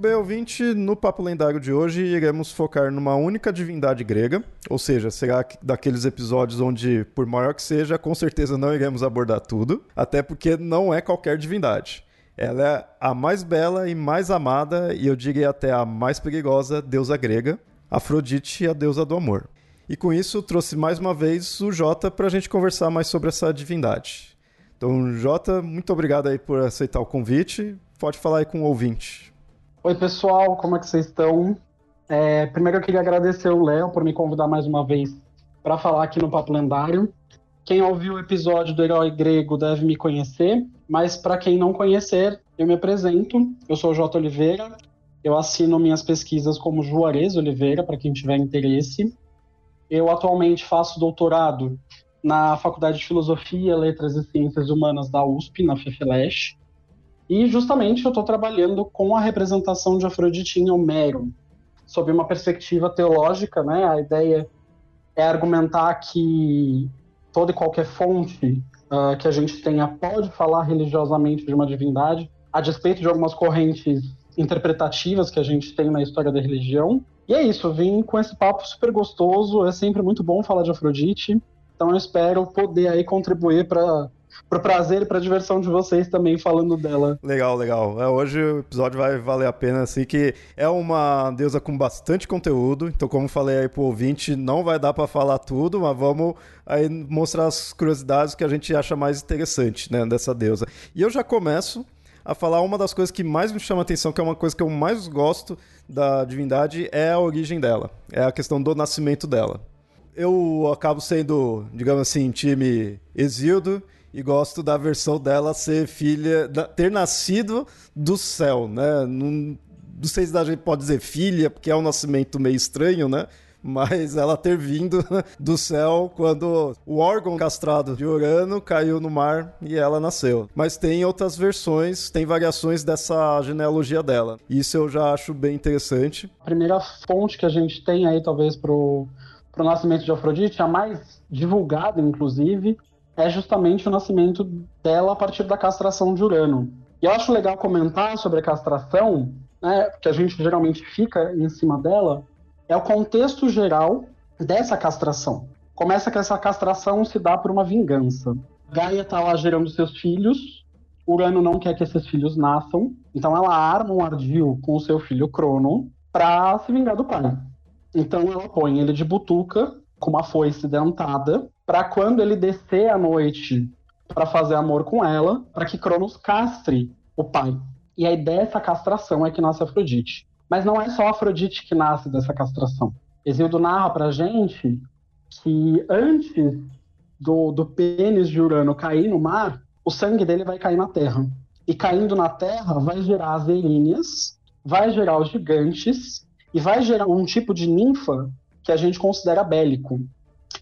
Muito bem, ouvinte, no Papo Lendário de hoje iremos focar numa única divindade grega, ou seja, será daqueles episódios onde, por maior que seja, com certeza não iremos abordar tudo, até porque não é qualquer divindade. Ela é a mais bela e mais amada, e eu diria até a mais perigosa deusa grega, Afrodite, a deusa do amor. E com isso, trouxe mais uma vez o Jota para a gente conversar mais sobre essa divindade. Então, Jota, muito obrigado aí por aceitar o convite. Pode falar aí com o ouvinte. Oi, pessoal, como é que vocês estão? É, primeiro eu queria agradecer o Léo por me convidar mais uma vez para falar aqui no Papo Lendário. Quem ouviu o episódio do Herói Grego deve me conhecer, mas para quem não conhecer, eu me apresento. Eu sou o J. Oliveira, eu assino minhas pesquisas como Juarez Oliveira, para quem tiver interesse. Eu atualmente faço doutorado na Faculdade de Filosofia, Letras e Ciências Humanas da USP, na FEFELESH. E justamente eu estou trabalhando com a representação de Afrodite em Homero, sob uma perspectiva teológica, né? A ideia é argumentar que toda e qualquer fonte uh, que a gente tenha pode falar religiosamente de uma divindade, a despeito de algumas correntes interpretativas que a gente tem na história da religião. E é isso, vim com esse papo super gostoso, é sempre muito bom falar de Afrodite, então eu espero poder aí contribuir para pro prazer e pra diversão de vocês também falando dela. Legal, legal. É, hoje o episódio vai valer a pena, assim, que é uma deusa com bastante conteúdo, então como falei aí pro ouvinte, não vai dar para falar tudo, mas vamos aí mostrar as curiosidades que a gente acha mais interessante, né, dessa deusa. E eu já começo a falar uma das coisas que mais me chama a atenção, que é uma coisa que eu mais gosto da divindade, é a origem dela, é a questão do nascimento dela. Eu acabo sendo, digamos assim, time Exildo, e gosto da versão dela ser filha, ter nascido do céu, né? Não, não sei se a gente pode dizer filha, porque é um nascimento meio estranho, né? Mas ela ter vindo do céu quando o órgão castrado de Urano caiu no mar e ela nasceu. Mas tem outras versões, tem variações dessa genealogia dela. Isso eu já acho bem interessante. A primeira fonte que a gente tem aí, talvez, pro, pro nascimento de Afrodite, a mais divulgada, inclusive, é justamente o nascimento dela a partir da castração de Urano. E eu acho legal comentar sobre a castração, né, que a gente geralmente fica em cima dela, é o contexto geral dessa castração. Começa que essa castração se dá por uma vingança. Gaia está lá gerando seus filhos, Urano não quer que esses filhos nasçam, então ela arma um ardil com o seu filho Crono para se vingar do pai. Então ela põe ele de butuca, com uma foice dentada, para quando ele descer à noite para fazer amor com ela, para que Cronos castre o pai. E aí dessa castração é que nasce Afrodite. Mas não é só Afrodite que nasce dessa castração. Exildo narra pra gente que antes do, do pênis de Urano cair no mar, o sangue dele vai cair na terra. E caindo na terra vai gerar as eríneas, vai gerar os gigantes e vai gerar um tipo de ninfa que a gente considera bélico,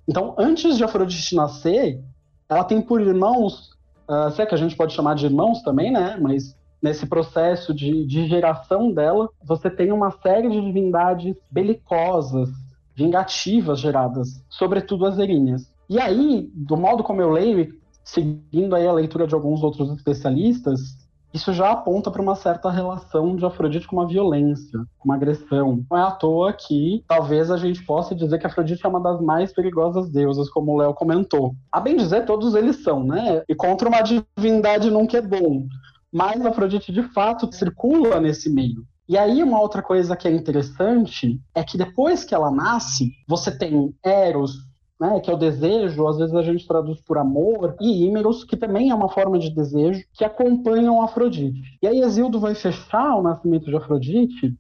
então, antes de Afrodite nascer, ela tem por irmãos, uh, se é que a gente pode chamar de irmãos também, né? Mas nesse processo de, de geração dela, você tem uma série de divindades belicosas, vingativas geradas, sobretudo as erinhas. E aí, do modo como eu leio, seguindo aí a leitura de alguns outros especialistas, isso já aponta para uma certa relação de Afrodite com uma violência, com uma agressão. Não é à toa que talvez a gente possa dizer que Afrodite é uma das mais perigosas deusas, como o Léo comentou. A bem dizer, todos eles são, né? E contra uma divindade nunca é bom. Mas Afrodite, de fato, circula nesse meio. E aí, uma outra coisa que é interessante é que depois que ela nasce, você tem Eros, né, que é o desejo, às vezes a gente traduz por amor, e Ímeros, que também é uma forma de desejo, que acompanham Afrodite. E aí Exildo vai fechar o nascimento de Afrodite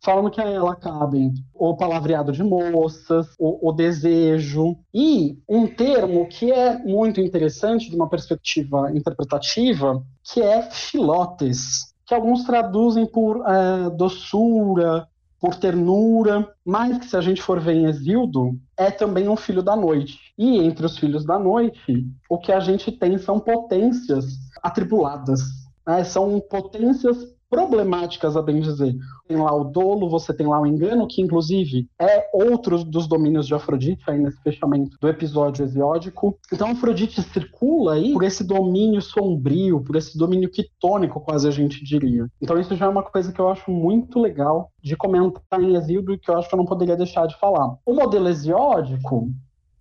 falando que a ela cabem o palavreado de moças, o, o, desejo, e um termo que é muito interessante de uma perspectiva interpretativa, que é filotes, que alguns traduzem por é, doçura, por ternura, mas que se a gente for ver em Exildo, é também um filho da noite. E entre os filhos da noite, o que a gente tem são potências atribuladas. Né? São potências problemáticas, a bem dizer. Tem lá o dolo, você tem lá o engano, que inclusive é outro dos domínios de Afrodite, aí nesse fechamento do episódio hesiódico. Então Afrodite circula aí por esse domínio sombrio, por esse domínio quitônico, quase a gente diria. Então isso já é uma coisa que eu acho muito legal de comentar em Exílio e que eu acho que eu não poderia deixar de falar. O modelo hesiódico,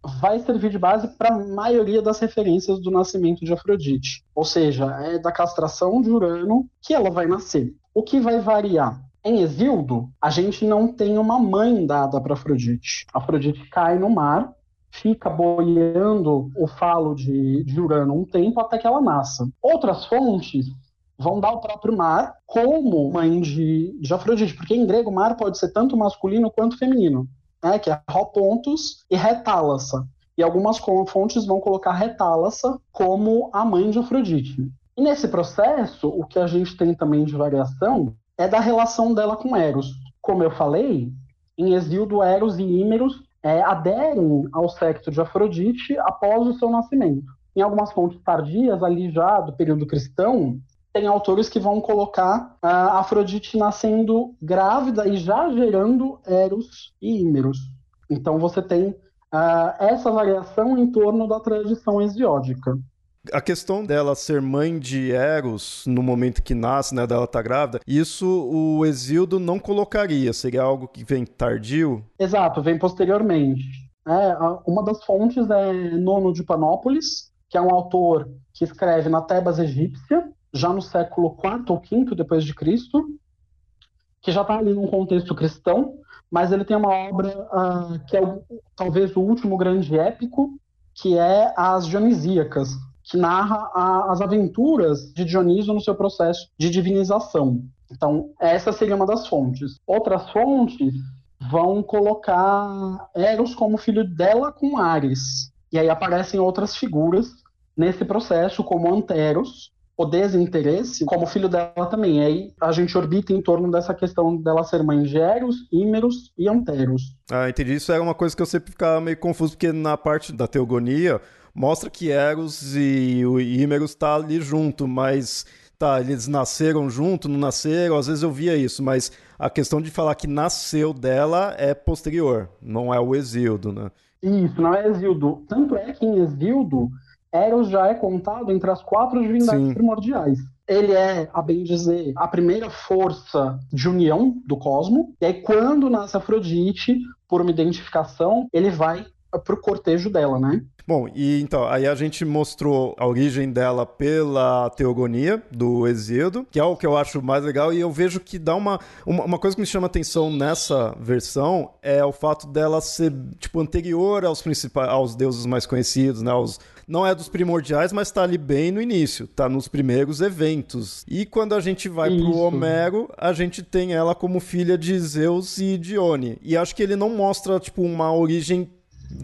vai servir de base para a maioria das referências do nascimento de Afrodite. Ou seja, é da castração de Urano que ela vai nascer. O que vai variar? Em Exildo, a gente não tem uma mãe dada para Afrodite. Afrodite cai no mar, fica boiando o falo de, de Urano um tempo até que ela nasça. Outras fontes vão dar o próprio mar como mãe de, de Afrodite, porque em grego mar pode ser tanto masculino quanto feminino né, que é Ropontus e Retálassa. E algumas fontes vão colocar Retálassa como a mãe de Afrodite. E nesse processo, o que a gente tem também de variação é da relação dela com Eros. Como eu falei, em Exildo, Eros e Ímeros é, aderem ao secto de Afrodite após o seu nascimento. Em algumas fontes tardias, ali já do período cristão, tem autores que vão colocar a Afrodite nascendo grávida e já gerando Eros e Ímeros. Então você tem uh, essa variação em torno da tradição hesiódica. A questão dela ser mãe de Eros no momento que nasce, né, dela estar tá grávida, isso o Exildo não colocaria, seria algo que vem tardio? Exato, vem posteriormente. É, uma das fontes é Nono de Panópolis, que é um autor que escreve na Tebas egípcia, já no século IV ou V depois de Cristo, que já está ali num contexto cristão, mas ele tem uma obra uh, que é o, talvez o último grande épico, que é as Dionisíacas, que narra a, as aventuras de Dioniso no seu processo de divinização. Então, essa seria uma das fontes. Outras fontes vão colocar Eros como filho dela com Ares. E aí aparecem outras figuras nesse processo, como Anteros, o desinteresse como filho dela também. Aí a gente orbita em torno dessa questão dela ser mãe de Eros, Ímeros e Anteros. Ah, entendi. Isso é uma coisa que eu sempre ficava meio confuso, porque na parte da teogonia mostra que Eros e o Ímeros tá ali junto, mas tá, eles nasceram junto, não nasceram, às vezes eu via isso, mas a questão de falar que nasceu dela é posterior, não é o Exildo, né? Isso, não é Exildo. Tanto é que em Exildo Eros já é contado entre as quatro divindades Sim. primordiais. Ele é, a bem dizer, a primeira força de união do cosmo. E aí, quando nasce Afrodite, por uma identificação, ele vai pro cortejo dela, né? Bom, e então, aí a gente mostrou a origem dela pela teogonia do Exíodo, que é o que eu acho mais legal, e eu vejo que dá uma, uma, uma, coisa que me chama atenção nessa versão é o fato dela ser, tipo, anterior aos principais, aos deuses mais conhecidos, né, aos, não é dos primordiais, mas está ali bem no início, está nos primeiros eventos. E quando a gente vai Isso. pro Homero, a gente tem ela como filha de Zeus e Dione. E acho que ele não mostra, tipo, uma origem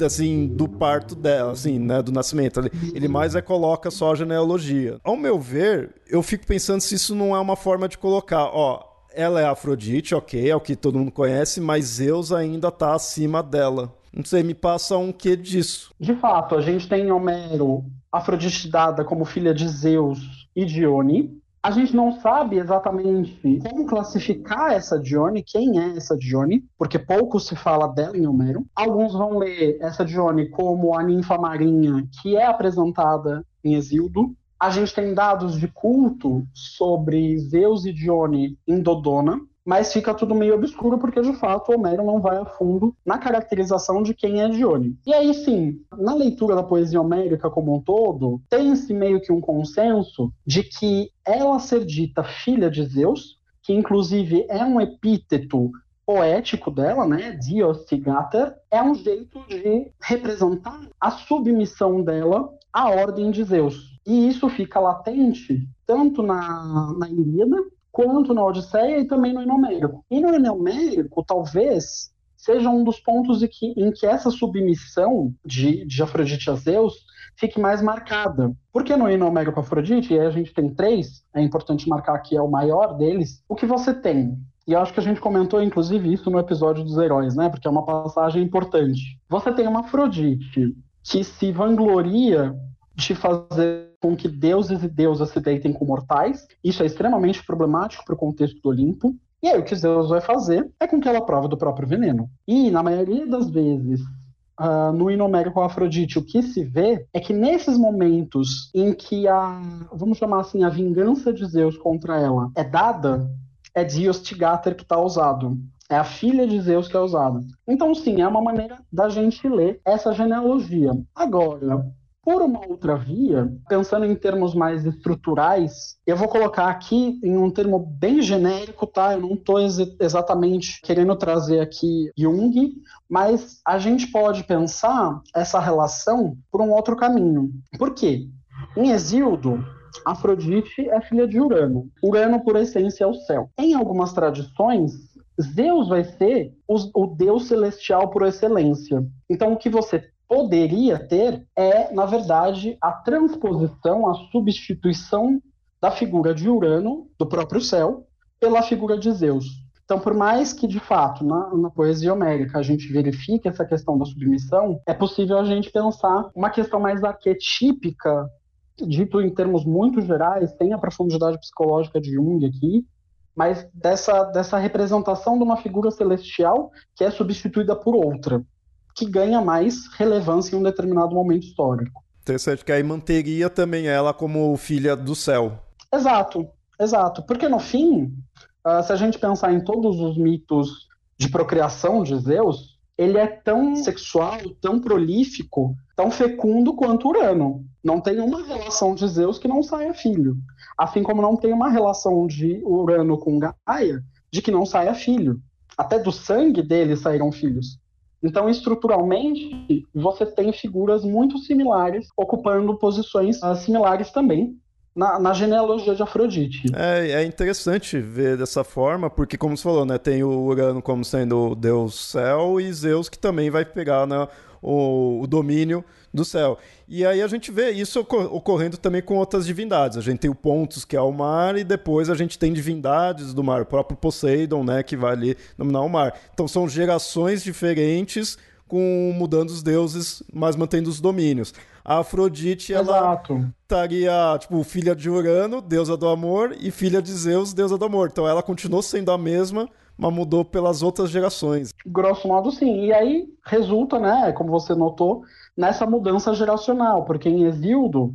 assim, do parto dela, assim, né, do nascimento. Ele, ele mais é coloca só a genealogia. Ao meu ver, eu fico pensando se isso não é uma forma de colocar, ó, ela é Afrodite, ok, é o que todo mundo conhece, mas Zeus ainda tá acima dela. Não sei, me passa um quê disso. De fato, a gente tem Homero, Afrodite dada como filha de Zeus e Dione. A gente não sabe exatamente como classificar essa Dione, quem é essa Dione, porque pouco se fala dela em Homero. Alguns vão ler essa Dione como a ninfa marinha que é apresentada em Exildo. A gente tem dados de culto sobre Zeus e Dione em Dodona, mas fica tudo meio obscuro porque de fato Homero não vai a fundo na caracterização de quem é Dione. E aí sim, na leitura da poesia homérica como um todo, tem-se meio que um consenso de que ela ser dita filha de Zeus, que inclusive é um epíteto poético dela, né, Diostigater, é um jeito de representar a submissão dela à ordem de Zeus. E isso fica latente tanto na, na Ilíada quanto na Odisseia e também no Inomérico. E no Inomérico, talvez seja um dos pontos em que, em que essa submissão de, de Afrodite a Zeus fique mais marcada. Porque no hino com Afrodite, e aí a gente tem três, é importante marcar que é o maior deles, o que você tem? E acho que a gente comentou, inclusive, isso no episódio dos heróis, né? Porque é uma passagem importante. Você tem uma Afrodite que se vangloria de fazer com que deuses e deusas se deitem com mortais. Isso é extremamente problemático para o contexto do Olimpo. E aí o que Zeus vai fazer é com que ela prove do próprio veneno. E, na maioria das vezes, uh, no Inomérico Afrodite, o que se vê é que nesses momentos em que a, vamos chamar assim, a vingança de Zeus contra ela é dada, é Diostigater que está usado. É a filha de Zeus que é usada. Então, sim, é uma maneira da gente ler essa genealogia. Agora, por uma outra via, pensando em termos mais estruturais, eu vou colocar aqui em um termo bem genérico, tá? Eu não estou ex exatamente querendo trazer aqui Jung, mas a gente pode pensar essa relação por um outro caminho. Por quê? Em Exildo, Afrodite é filha de Urano. Urano, por essência, é o céu. Em algumas tradições, Zeus vai ser o, o deus celestial por excelência. Então, o que você poderia ter é, na verdade, a transposição, a substituição da figura de Urano, do próprio céu, pela figura de Zeus. Então, por mais que, de fato, na, na, poesia homérica a gente verifique essa questão da submissão, é possível a gente pensar uma questão mais arquetípica, dito em termos muito gerais, tem a profundidade psicológica de Jung aqui, mas dessa, dessa representação de uma figura celestial que é substituída por outra que ganha mais relevância em um determinado momento histórico. Interessante que aí manteria também ela como filha do céu. Exato, exato. Porque no fim, uh, se a gente pensar em todos os mitos de procriação de Zeus, ele é tão sexual, tão prolífico, tão fecundo quanto Urano. Não tem uma relação de Zeus que não saia filho. Assim como não tem uma relação de Urano com Gaia de que não saia filho. Até do sangue dele saíram filhos. Então, estruturalmente, você tem figuras muito similares, ocupando posições uh, similares também, na, na, genealogia de Afrodite. É, é, interessante ver dessa forma, porque, como você falou, né, tem o Urano como sendo o deus céu e Zeus que também vai pegar né, o, o domínio do céu. E aí a gente vê isso ocorrendo também com outras divindades. A gente tem o Pontus, que é o mar, e depois a gente tem divindades do mar, o próprio Poseidon, né, que vai ali dominar o mar. Então são gerações diferentes com mudando os deuses, mas mantendo os domínios. A Afrodite, ela estaria, tipo, filha de Urano, deusa do amor, e filha de Zeus, deusa do amor. Então ela continuou sendo a mesma, mas mudou pelas outras gerações. Grosso modo, sim. E aí resulta, né, como você notou, nessa mudança geracional, porque em Exildo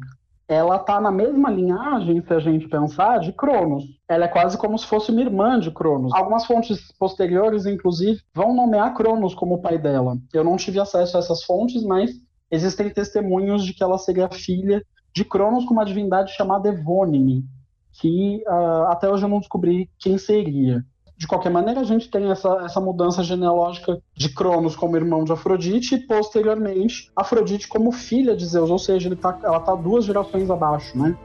ela tá na mesma linhagem, se a gente pensar, de Cronos. Ela é quase como se fosse uma irmã de Cronos. Algumas fontes posteriores, inclusive, vão nomear Cronos como o pai dela. Eu não tive acesso a essas fontes, mas existem testemunhos de que ela seria filha de Cronos com uma divindade chamada Evônime, que uh, até hoje eu não descobri quem seria de qualquer maneira, a gente tem essa, essa mudança genealógica de Cronos como irmão de Afrodite e, posteriormente, Afrodite como filha de Zeus, ou seja, tá, ela está duas gerações abaixo, né?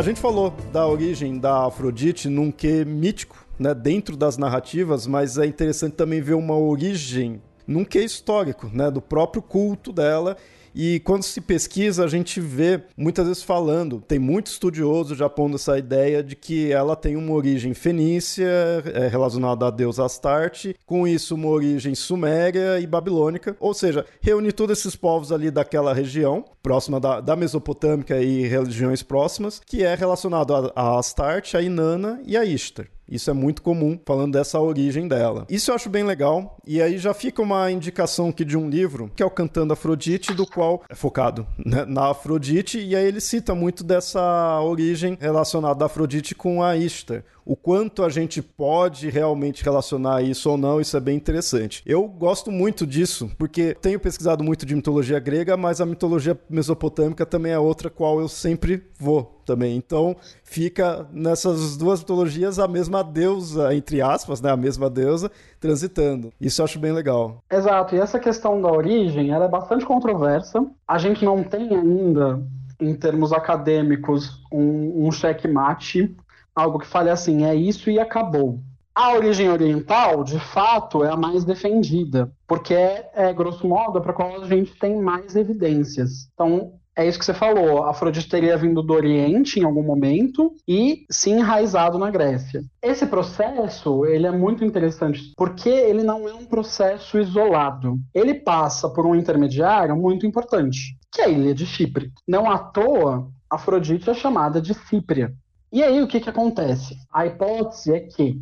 A gente falou da origem da Afrodite num que mítico, né, dentro das narrativas, mas é interessante também ver uma origem num que histórico, né, do próprio culto dela e quando se pesquisa, a gente vê muitas vezes falando, tem muito estudioso já pondo essa ideia de que ela tem uma origem fenícia, é, relacionada a deus Astarte, com isso uma origem suméria e babilônica, ou seja, reunir todos esses povos ali daquela região, próxima da, da Mesopotâmica e religiões próximas, que é relacionado a, a Astarte, a Inanna e a Ishtar. Isso é muito comum, falando dessa origem dela. Isso eu acho bem legal. E aí já fica uma indicação aqui de um livro, que é o Cantando Afrodite, do qual é focado né, na Afrodite. E aí ele cita muito dessa origem relacionada da Afrodite com a Ishtar o quanto a gente pode realmente relacionar isso ou não, isso é bem interessante. Eu gosto muito disso, porque tenho pesquisado muito de mitologia grega, mas a mitologia mesopotâmica também é outra qual eu sempre vou também. Então, fica nessas duas mitologias a mesma deusa, entre aspas, né, a mesma deusa transitando. Isso eu acho bem legal. Exato. E essa questão da origem, ela é bastante controversa. A gente não tem ainda em termos acadêmicos, um, um checkmate algo que fale assim, é isso e acabou. A origem oriental, de fato, é a mais defendida, porque é, é grosso modo, para qual a gente tem mais evidências. Então, é isso que você falou. A Afrodite teria vindo do Oriente em algum momento e se enraizado na Grécia. Esse processo ele é muito interessante porque ele não é um processo isolado. Ele passa por um intermediário muito importante, que é a ilha de Chipre. Não à toa, Afrodite é chamada de Cípria. E aí o que, que acontece? A hipótese é que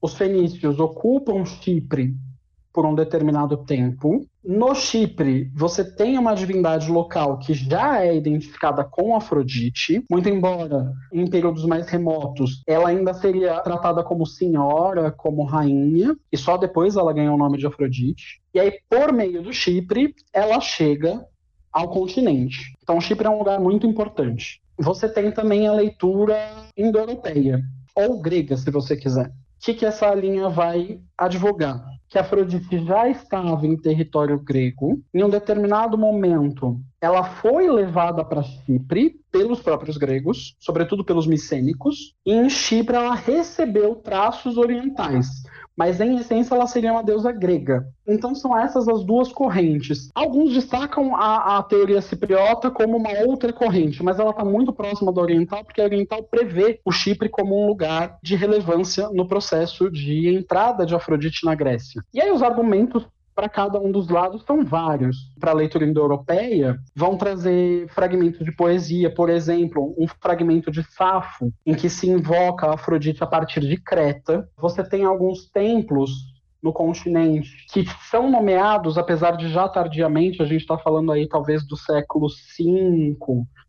os fenícios ocupam Chipre por um determinado tempo. No Chipre, você tem uma divindade local que já é identificada com Afrodite, muito embora em períodos mais remotos ela ainda seria tratada como senhora, como rainha, e só depois ela ganha o nome de Afrodite. E aí, por meio do Chipre, ela chega ao continente. Então, Chipre é um lugar muito importante. Você tem também a leitura indo-europeia, ou grega, se você quiser. O que, que essa linha vai advogar? Que Afrodite já estava em território grego, em um determinado momento ela foi levada para Chipre pelos próprios gregos, sobretudo pelos micênicos, e em Chipre ela recebeu traços orientais mas em essência ela seria uma deusa grega. Então são essas as duas correntes. Alguns destacam a, a teoria cipriota como uma outra corrente, mas ela está muito próxima da oriental, porque a oriental prevê o Chipre como um lugar de relevância no processo de entrada de Afrodite na Grécia. E aí os argumentos para cada um dos lados são vários. Para a leitura indo-europeia, vão trazer fragmentos de poesia, por exemplo, um fragmento de Safo, em que se invoca a Afrodite a partir de Creta. Você tem alguns templos no continente que são nomeados, apesar de já tardiamente, a gente está falando aí talvez do século V,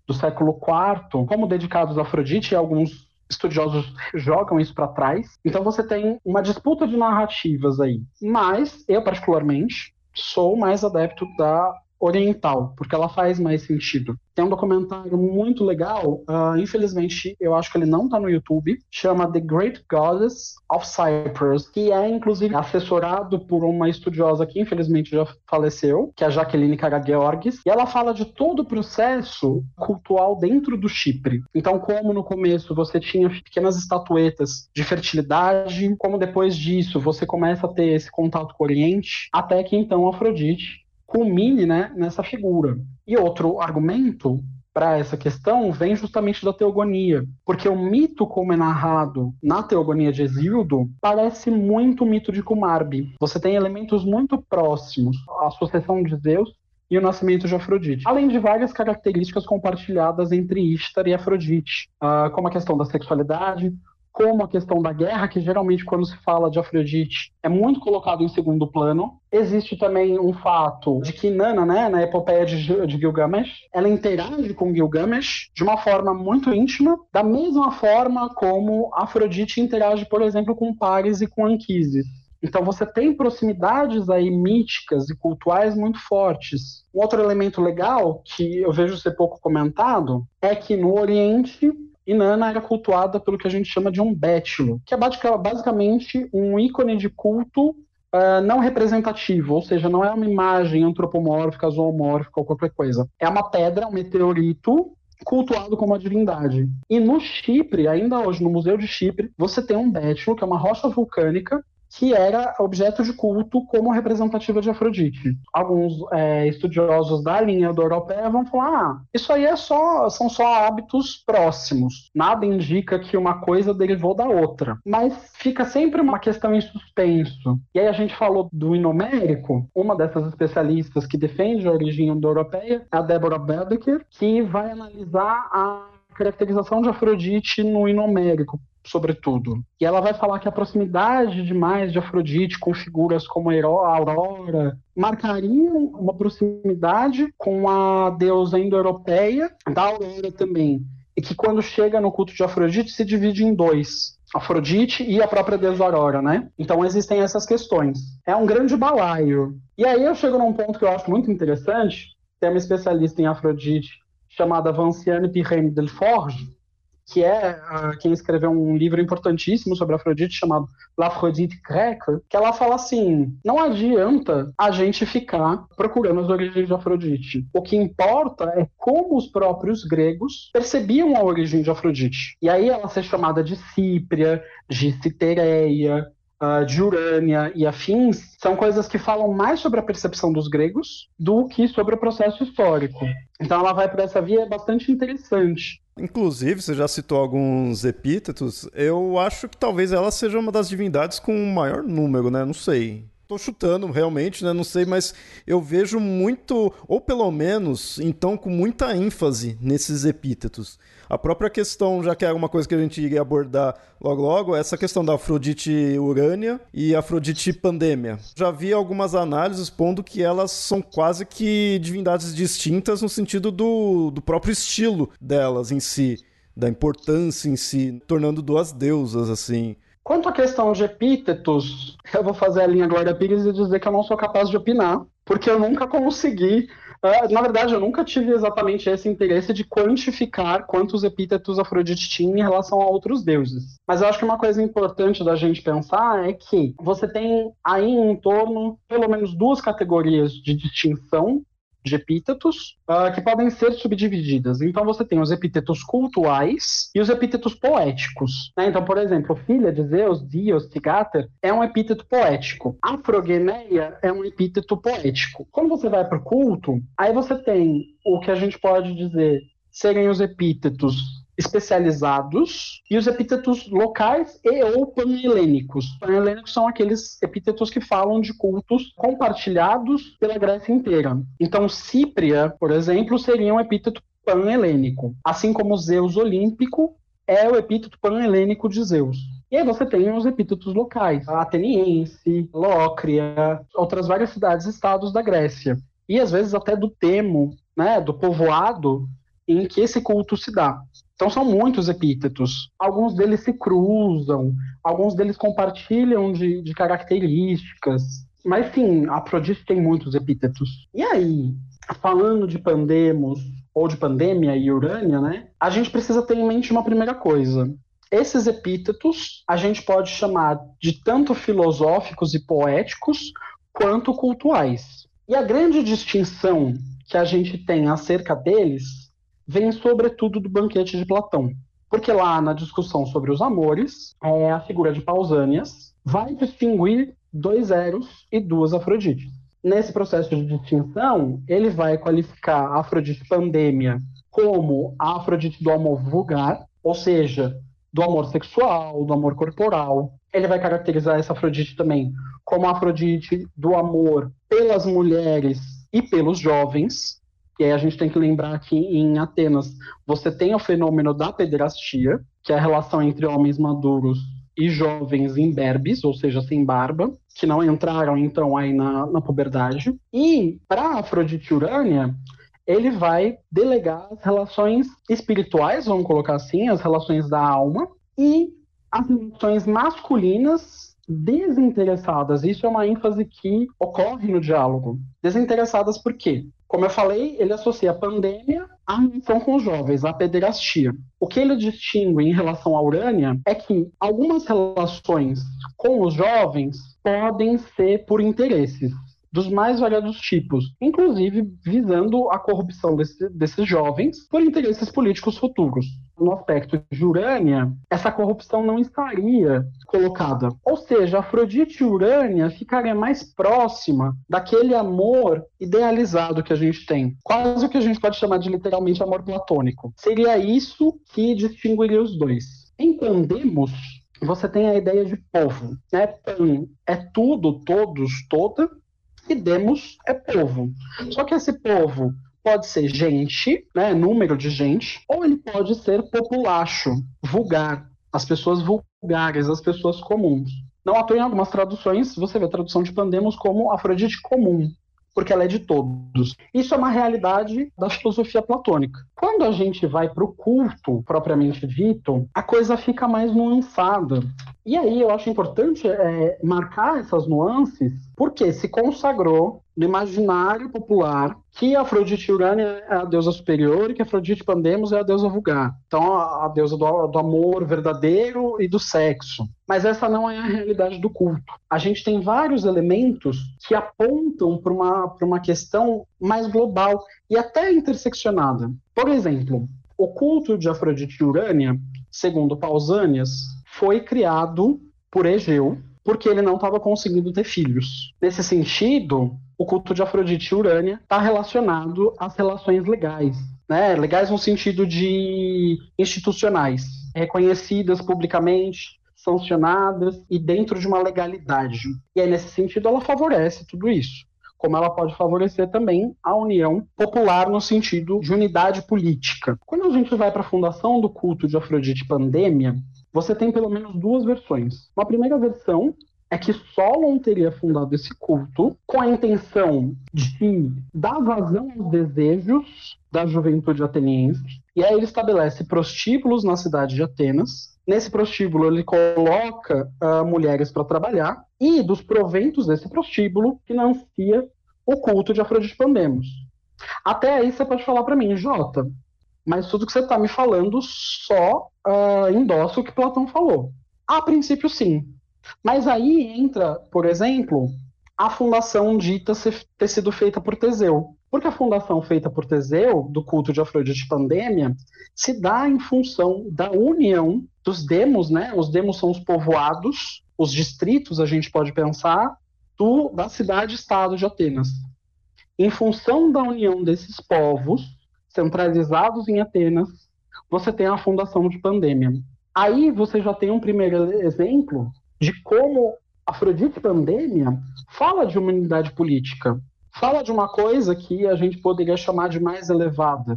do século IV, como dedicados a Afrodite, e alguns estudiosos jogam isso para trás. Então você tem uma disputa de narrativas aí. Mas eu particularmente sou mais adepto da oriental, porque ela faz mais sentido. Tem um documentário muito legal, uh, infelizmente eu acho que ele não está no YouTube, chama The Great Goddess of Cyprus, que é inclusive assessorado por uma estudiosa que infelizmente já faleceu, que é a Jaqueline Karageorgis, e ela fala de todo o processo cultural dentro do Chipre. Então, como no começo você tinha pequenas estatuetas de fertilidade, como depois disso você começa a ter esse contato com o Oriente, até que então Afrodite culmine né, nessa figura. E outro argumento para essa questão vem justamente da teogonia, porque o mito como é narrado na teogonia de Exildo parece muito o mito de Kumarbi. Você tem elementos muito próximos, a sucessão de Zeus e o nascimento de Afrodite, além de várias características compartilhadas entre Ishtar e Afrodite, uh, como a questão da sexualidade, como a questão da guerra, que geralmente quando se fala de Afrodite é muito colocado em segundo plano. Existe também um fato de que Nana, né, na epopeia de, de Gilgamesh, ela interage com Gilgamesh de uma forma muito íntima, da mesma forma como Afrodite interage, por exemplo, com Paris e com Anquises. Então você tem proximidades aí míticas e cultuais muito fortes. Um outro elemento legal que eu vejo ser pouco comentado é que no Oriente e Nana era cultuada pelo que a gente chama de um bétilo, que é basicamente um ícone de culto uh, não representativo, ou seja, não é uma imagem antropomórfica, zoomórfica ou qualquer coisa. É uma pedra, um meteorito cultuado como uma divindade. E no Chipre, ainda hoje, no Museu de Chipre, você tem um bétilo, que é uma rocha vulcânica, que era objeto de culto como representativa de Afrodite. Alguns é, estudiosos da linha do europeia vão falar: ah, isso aí é só, são só hábitos próximos. Nada indica que uma coisa derivou da outra. Mas fica sempre uma questão em suspenso. E aí a gente falou do inomérico, uma dessas especialistas que defende a origem indo-europeia é a Deborah Bedeker, que vai analisar a caracterização de Afrodite no inomérico sobretudo. E ela vai falar que a proximidade demais de Afrodite com figuras como a Aurora marcariam uma proximidade com a deusa indo-europeia da Aurora também. E que quando chega no culto de Afrodite se divide em dois. Afrodite e a própria deusa Aurora, né? Então existem essas questões. É um grande balaio. E aí eu chego num ponto que eu acho muito interessante. Tem uma especialista em Afrodite chamada Vanciane Pirene Delforge, que é uh, quem escreveu um livro importantíssimo sobre Afrodite chamado L'Aphrodite Grecque, que ela fala assim: não adianta a gente ficar procurando as origens de Afrodite. O que importa é como os próprios gregos percebiam a origem de Afrodite. E aí ela ser chamada de Cípria, de Citereia, uh, de Urânia e afins são coisas que falam mais sobre a percepção dos gregos do que sobre o processo histórico. Então ela vai por essa via é bastante interessante. Inclusive, você já citou alguns epítetos. Eu acho que talvez ela seja uma das divindades com maior número, né? Não sei. Tô chutando realmente, né? Não sei, mas eu vejo muito, ou pelo menos, então, com muita ênfase nesses epítetos. A própria questão, já que é uma coisa que a gente iria abordar logo logo, é essa questão da Afrodite Urânia e Afrodite Pandemia. Já vi algumas análises pondo que elas são quase que divindades distintas no sentido do, do próprio estilo delas em si, da importância em si, tornando duas deusas, assim. Quanto à questão de epítetos, eu vou fazer a linha Glória Pires e dizer que eu não sou capaz de opinar, porque eu nunca consegui Uh, na verdade, eu nunca tive exatamente esse interesse de quantificar quantos epítetos Afrodite tinha em relação a outros deuses. Mas eu acho que uma coisa importante da gente pensar é que você tem aí em torno, pelo menos duas categorias de distinção de epítetos uh, que podem ser subdivididas. Então você tem os epítetos cultuais e os epítetos poéticos. Né? Então, por exemplo, filha de Zeus, Dios, Tigater, é um epíteto poético. Afrogeneia é um epíteto poético. Quando você vai para o culto, aí você tem o que a gente pode dizer serem os epítetos especializados e os epítetos locais e ou panhelênicos. Panhelênicos são aqueles epítetos que falam de cultos compartilhados pela Grécia inteira. Então, Cípria, por exemplo, seria um epíteto panhelênico, assim como Zeus olímpico é o epíteto panhelênico de Zeus. E aí você tem os epítetos locais, ateniense, Lócria, outras várias cidades e estados da Grécia. E às vezes até do temo, né, do povoado em que esse culto se dá. Então são muitos epítetos. Alguns deles se cruzam, alguns deles compartilham de, de características. Mas sim, a Afrodite tem muitos epítetos. E aí, falando de Pandemos ou de Pandemia e Urânia, né? A gente precisa ter em mente uma primeira coisa. Esses epítetos a gente pode chamar de tanto filosóficos e poéticos quanto cultuais. E a grande distinção que a gente tem acerca deles vem sobretudo do banquete de Platão. Porque lá na discussão sobre os amores, é, a figura de Pausânias vai distinguir dois Eros e duas Afrodites. Nesse processo de distinção, ele vai qualificar a Afrodite Pandêmia como a Afrodite do amor vulgar, ou seja, do amor sexual, do amor corporal. Ele vai caracterizar essa Afrodite também como a Afrodite do amor pelas mulheres e pelos jovens, e aí a gente tem que lembrar que em Atenas você tem o fenômeno da pederastia, que é a relação entre homens maduros e jovens imberbes, ou seja, sem barba, que não entraram então aí na, na puberdade. E para Afrodite Urânia, ele vai delegar as relações espirituais, vamos colocar assim, as relações da alma, e as relações masculinas desinteressadas. Isso é uma ênfase que ocorre no diálogo. Desinteressadas por quê? Como eu falei, ele associa a pandemia à relação com os jovens, à pederastia. O que ele distingue em relação à Urânia é que algumas relações com os jovens podem ser por interesses dos mais variados tipos, inclusive visando a corrupção desse, desses jovens por interesses políticos futuros. No aspecto de Urânia, essa corrupção não estaria colocada. Ou seja, Afrodite e Urânia ficaria mais próxima daquele amor idealizado que a gente tem. Quase o que a gente pode chamar de literalmente amor platônico. Seria isso que distinguiria os dois. Entendemos você tem a ideia de povo, né? Pan é tudo, todos, toda, e demos é povo. Só que esse povo pode ser gente, né, número de gente, ou ele pode ser populacho, vulgar, as pessoas vulgares, as pessoas comuns. Não à toa em algumas traduções, você vê a tradução de Pandemos como Afrodite comum, porque ela é de todos. Isso é uma realidade da filosofia platônica. Quando a gente vai para o culto propriamente dito, a coisa fica mais nuançada. E aí eu acho importante é, marcar essas nuances, porque se consagrou no imaginário popular que Afrodite Urânia é a deusa superior e que Afrodite Pandemos é a deusa vulgar. Então, a, deusa do, do, amor verdadeiro e do sexo. Mas essa não é a realidade do culto. A gente tem vários elementos que apontam para uma, uma questão mais global e até interseccionada. Por exemplo, o culto de Afrodite Urânia, segundo Pausanias, foi criado por Egeu, porque ele não estava conseguindo ter filhos. Nesse sentido, o culto de Afrodite e Urânia está relacionado às relações legais. Né? Legais no sentido de institucionais, reconhecidas publicamente, sancionadas e dentro de uma legalidade. E aí, nesse sentido, ela favorece tudo isso. Como ela pode favorecer também a união popular no sentido de unidade política. Quando a gente vai para a fundação do culto de Afrodite Pandemia, você tem pelo menos duas versões. Uma primeira versão é que Solon teria fundado esse culto com a intenção de dar vazão aos desejos da juventude ateniense. E aí ele estabelece prostíbulos na cidade de Atenas. Nesse prostíbulo ele coloca uh, mulheres para trabalhar e dos proventos desse prostíbulo financia o culto de Afrodite Pandemos. Até aí você pode falar para mim, Jota, mas tudo que você está me falando só uh, endossa o que Platão falou. A princípio, sim. Mas aí entra, por exemplo, a fundação dita ter sido feita por Teseu. Porque a fundação feita por Teseu, do culto de Afrodite Pandemia, se dá em função da união dos demos, né? Os demos são os povoados, os distritos, a gente pode pensar, do, da cidade-estado de Atenas. Em função da união desses povos, centralizados em Atenas, você tem a fundação de Pandemia. Aí você já tem um primeiro exemplo de como Afrodite Pandemia fala de uma unidade política, fala de uma coisa que a gente poderia chamar de mais elevada.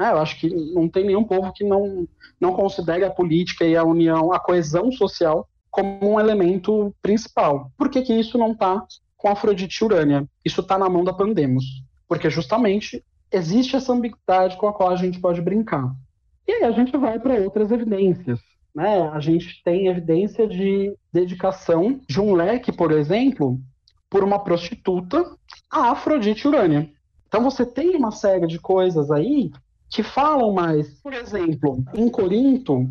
É, eu acho que não tem nenhum povo que não, não considere a política e a união, a coesão social como um elemento principal. Por que, que isso não está com Afrodite Urânia? Isso está na mão da Pandemos. Porque justamente existe essa ambiguidade com a qual a gente pode brincar. E aí a gente vai para outras evidências. Né? A gente tem evidência de dedicação de um leque, por exemplo, por uma prostituta a Afrodite Urânia. Então você tem uma série de coisas aí que falam mais. Por exemplo, em Corinto,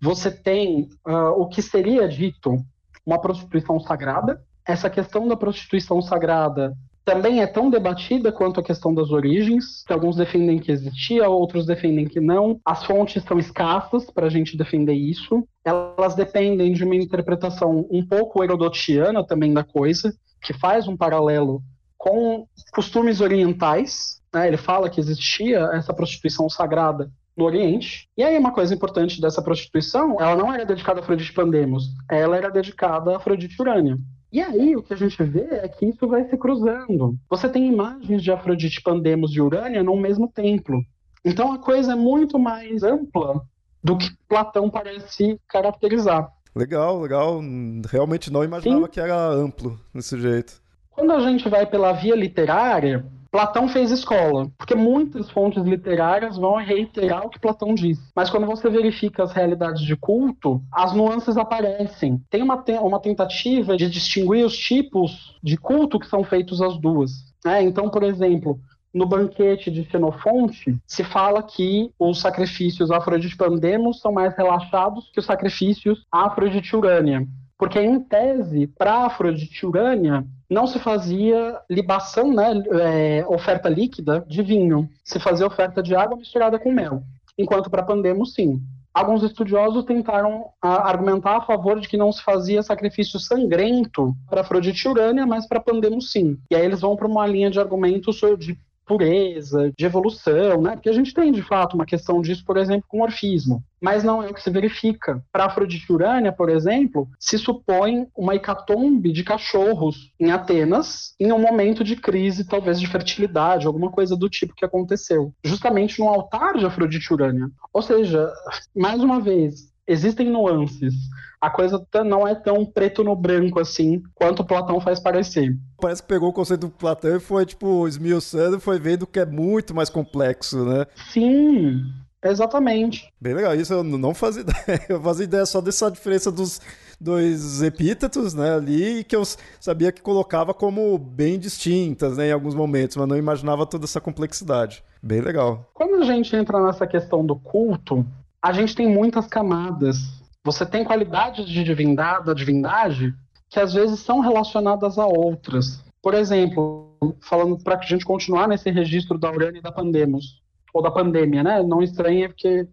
você tem uh, o que seria dito uma prostituição sagrada. Essa questão da prostituição sagrada também é tão debatida quanto a questão das origens. Alguns defendem que existia, outros defendem que não. As fontes são escassas para a gente defender isso. Elas dependem de uma interpretação um pouco herodotiana também da coisa, que faz um paralelo com costumes orientais. Né? Ele fala que existia essa prostituição sagrada no Oriente. E aí uma coisa importante dessa prostituição, ela não era dedicada a Afrodite Pandemos, ela era dedicada a Afrodite Urânia. E aí o que a gente vê é que isso vai se cruzando. Você tem imagens de Afrodite, Pandemos e Urânia no mesmo templo. Então a coisa é muito mais ampla do que Platão parece caracterizar. Legal, legal. Realmente não imaginava Sim. que era amplo desse jeito. Quando a gente vai pela via literária, Platão fez escola, porque muitas fontes literárias vão reiterar o que Platão diz. Mas quando você verifica as realidades de culto, as nuances aparecem. Tem uma, uma tentativa de distinguir os tipos de culto que são feitos às duas. É, então, por exemplo, no banquete de Xenofonte, se fala que os sacrifícios Afrodite Pandemos são mais relaxados que os sacrifícios Afrodite Urânia. Porque, em tese, para Afrodite Urânia, não se fazia libação, né, é, oferta líquida de vinho. Se fazia oferta de água misturada com mel. Enquanto para Pandemos, sim. Alguns estudiosos tentaram a, argumentar a favor de que não se fazia sacrifício sangrento para Afrodite Urânia, mas para Pandemos, sim. E aí eles vão para uma linha de argumentos de pureza, de evolução, né? Porque a gente tem, de fato, uma questão disso, por exemplo, com o orfismo. Mas não é o que se verifica. Para Afrodite Urânia, por exemplo, se supõe uma hecatombe de cachorros em Atenas, em um momento de crise, talvez de fertilidade, alguma coisa do tipo que aconteceu. Justamente no altar de Afrodite Urânia. Ou seja, mais uma vez, existem nuances. A coisa não é tão preto no branco assim quanto Platão faz parecer. Parece que pegou o conceito do Platão e foi, tipo, esmiuçando e foi vendo que é muito mais complexo, né? Sim, Exatamente. Bem legal, isso eu não fazia ideia. Eu fazia ideia só dessa diferença dos dois epítetos, né, ali, que eu sabia que colocava como bem distintas, né, em alguns momentos, mas não imaginava toda essa complexidade. Bem legal. Quando a gente entra nessa questão do culto, a gente tem muitas camadas. Você tem qualidades de divindade, da divindade que às vezes são relacionadas a outras. Por exemplo, falando para a gente continuar nesse registro da Urânia e da Pandemos, ou da pandemia, né? Não estranha porque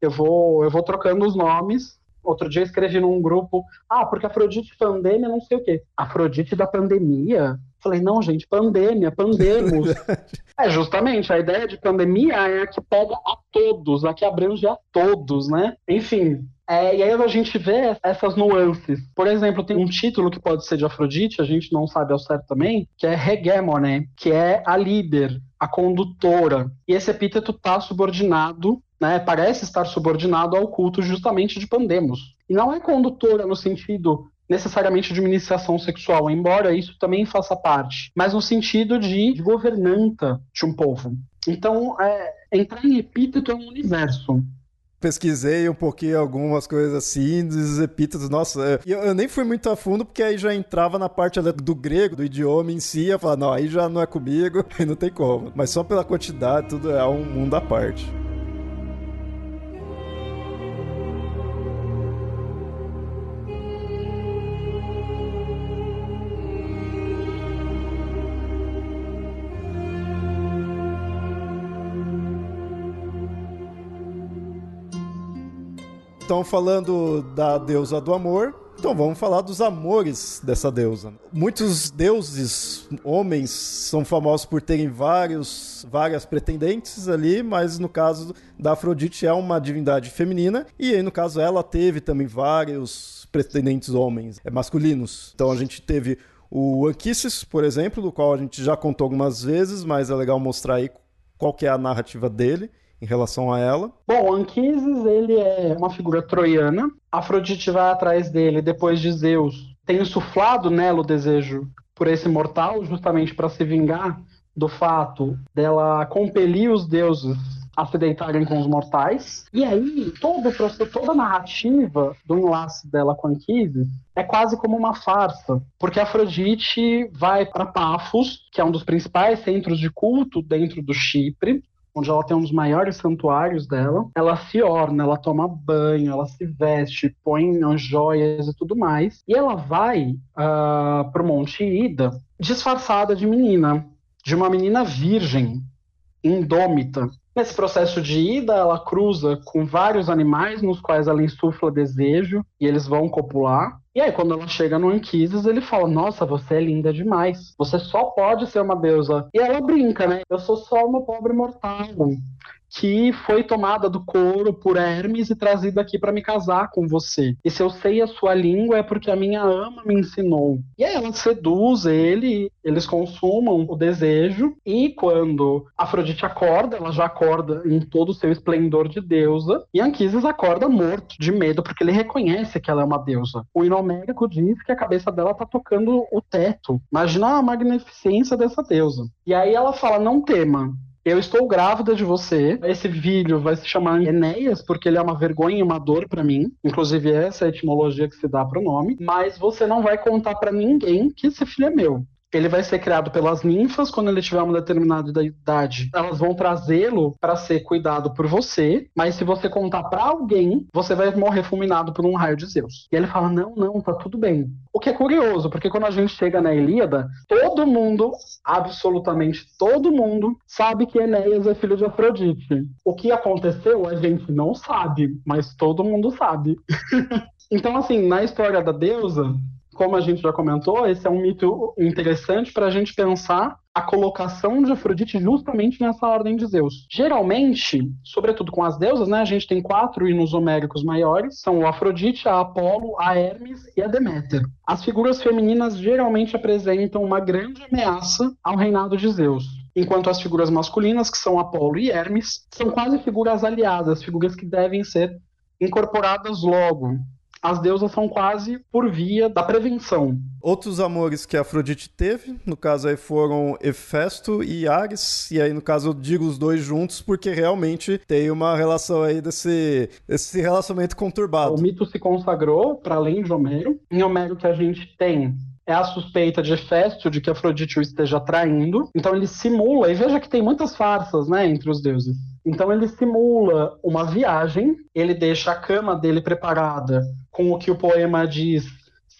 eu vou, eu vou trocando os nomes. Outro dia escrevi num grupo, ah, porque Afrodite pandemia, não sei o quê. Afrodite da pandemia? Falei, não, gente, pandemia, pandemos. é, justamente, a ideia de pandemia é a que pega a todos, a que abrange a todos, né? Enfim, é, e aí a gente vê essas nuances. Por exemplo, tem um título que pode ser de Afrodite, a gente não sabe ao certo também, que é Hegemone, que é a líder, a condutora. E esse epíteto está subordinado, né, parece estar subordinado ao culto justamente de Pandemos. E não é condutora no sentido necessariamente de iniciação sexual, embora isso também faça parte, mas no sentido de governanta de um povo. Então, é, entrar em epíteto é um universo pesquisei um pouquinho algumas coisas assim, dos epítetos. Nossa, é, eu, eu, nem fui muito a fundo, porque aí já entrava na parte do grego, do idioma em si. Eu falava, não, aí já não é comigo, aí não tem como. Mas só pela quantidade, tudo é um mundo à parte. Então, falando da deusa do amor, então vamos falar dos amores dessa deusa. Muitos deuses, homens, são famosos por terem vários, várias pretendentes ali, mas no caso da Afrodite é uma divindade feminina, e aí no caso ela teve também vários pretendentes homens, é, masculinos. Então a gente teve o Anquises, por exemplo, do qual a gente já contou algumas vezes, mas é legal mostrar aí qual que é a narrativa dele em relação a ela? Bom, Anquises, ele é uma figura troiana. Afrodite vai atrás dele depois de Zeus tem insuflado nela o desejo por esse mortal, justamente para se vingar do fato dela compelir os deuses a se deitarem com os mortais. E aí, todo toda a narrativa do enlace dela com Anquises é quase como uma farsa, porque Afrodite vai para Pafos, que é um dos principais centros de culto dentro do Chipre, onde ela tem um dos maiores santuários dela. Ela se orna, ela toma banho, ela se veste, põe as joias e tudo mais. E ela vai uh, pro Monte Ida disfarçada de menina, de uma menina virgem, indômita. Nesse processo de ida, ela cruza com vários animais nos quais ela insufla desejo e eles vão copular. E aí, quando ela chega no Anquises, ele fala: Nossa, você é linda demais. Você só pode ser uma deusa. E ela brinca, né? Eu sou só uma pobre mortal que foi tomada do couro por Hermes e trazida aqui para me casar com você. E se eu sei a sua língua é porque a minha ama me ensinou. E aí ela seduz ele, eles consumam o desejo, e quando Afrodite acorda, ela já acorda em todo o seu esplendor de deusa, e Anquises acorda morto de medo porque ele reconhece que ela é uma deusa. O Inomérico diz que a cabeça dela tá tocando o teto. Imagina a magnificência dessa deusa. E aí ela fala: "Não tema, eu estou grávida de você. Esse filho vai se chamar Enéas, porque ele é uma vergonha e uma dor para mim. Inclusive, essa é a etimologia que se dá para o nome. Mas você não vai contar para ninguém que esse filho é meu. Ele vai ser criado pelas ninfas quando ele tiver uma determinada idade. Elas vão trazê-lo para ser cuidado por você, mas se você contar para alguém, você vai morrer fulminado por um raio de Zeus. E ele fala: "Não, não, tá tudo bem". O que é curioso, porque quando a gente chega na Ilíada, todo mundo, absolutamente todo mundo, sabe que Enéas é filho de Afrodite. O que aconteceu a gente não sabe, mas todo mundo sabe. então, assim, na história da deusa, como a gente já comentou, esse é um mito interessante para a gente pensar a colocação de Afrodite justamente nessa ordem de Zeus. Geralmente, sobretudo com as deusas, né, a gente tem quatro hinos homéricos maiores, são o Afrodite, a Apolo, a Hermes e a Deméter. As figuras femininas geralmente apresentam uma grande ameaça ao reinado de Zeus enquanto as figuras masculinas, que são Apolo e Hermes, são quase figuras aliadas, figuras que devem ser incorporadas logo. As deusas são quase por via da prevenção. Outros amores que a Afrodite teve, no caso aí foram Hefesto e Ares, e aí no caso eu digo os dois juntos porque realmente tem uma relação aí desse, desse relacionamento conturbado. O mito se consagrou para além de Homero. Em Homero que a gente tem é a suspeita de Hefesto de que Afrodite o esteja traindo. Então ele simula, e veja que tem muitas farsas, né, entre os deuses. Então ele simula uma viagem, ele deixa a cama dele preparada com o que o poema diz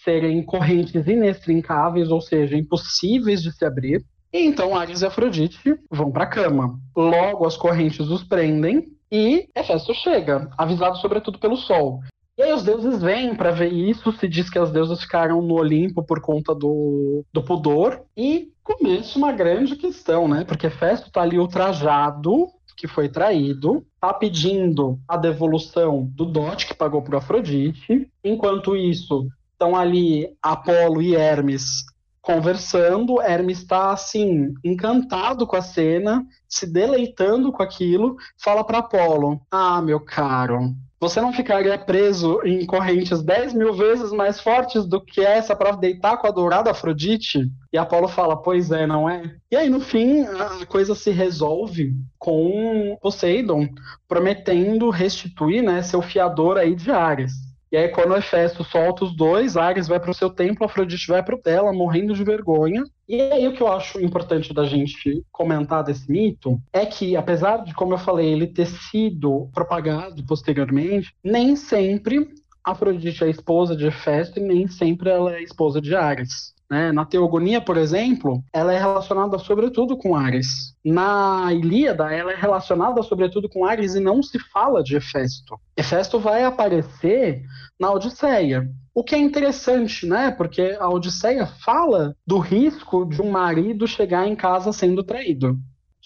serem correntes inextrincáveis, ou seja, impossíveis de se abrir. E então Ares e Afrodite vão para a cama. Logo as correntes os prendem e Hefesto chega, avisado sobretudo pelo Sol. E aí os deuses vêm para ver isso, se diz que as deusas ficaram no Olimpo por conta do, do pudor, e começa uma grande questão, né? Porque Festo tá ali ultrajado, que foi traído, tá pedindo a devolução do dote que pagou por Afrodite. Enquanto isso, estão ali Apolo e Hermes conversando. Hermes está assim encantado com a cena, se deleitando com aquilo. Fala para Apolo: "Ah, meu caro, você não ficaria preso em correntes 10 mil vezes mais fortes do que essa para deitar com a dourada Afrodite? E Apolo fala, pois é, não é? E aí, no fim, a coisa se resolve com Poseidon prometendo restituir né, seu fiador aí de Ares. E aí, quando Hefesto solta os dois, Ares vai para o seu templo, Afrodite vai para o dela, morrendo de vergonha. E aí, o que eu acho importante da gente comentar desse mito é que, apesar de, como eu falei, ele ter sido propagado posteriormente, nem sempre Afrodite é esposa de Hefesto e nem sempre ela é esposa de Ares. Né? Na Teogonia, por exemplo, ela é relacionada sobretudo com Ares. Na Ilíada, ela é relacionada sobretudo com Ares e não se fala de Hefesto. Hefesto vai aparecer na Odisseia. O que é interessante, né? Porque a Odisseia fala do risco de um marido chegar em casa sendo traído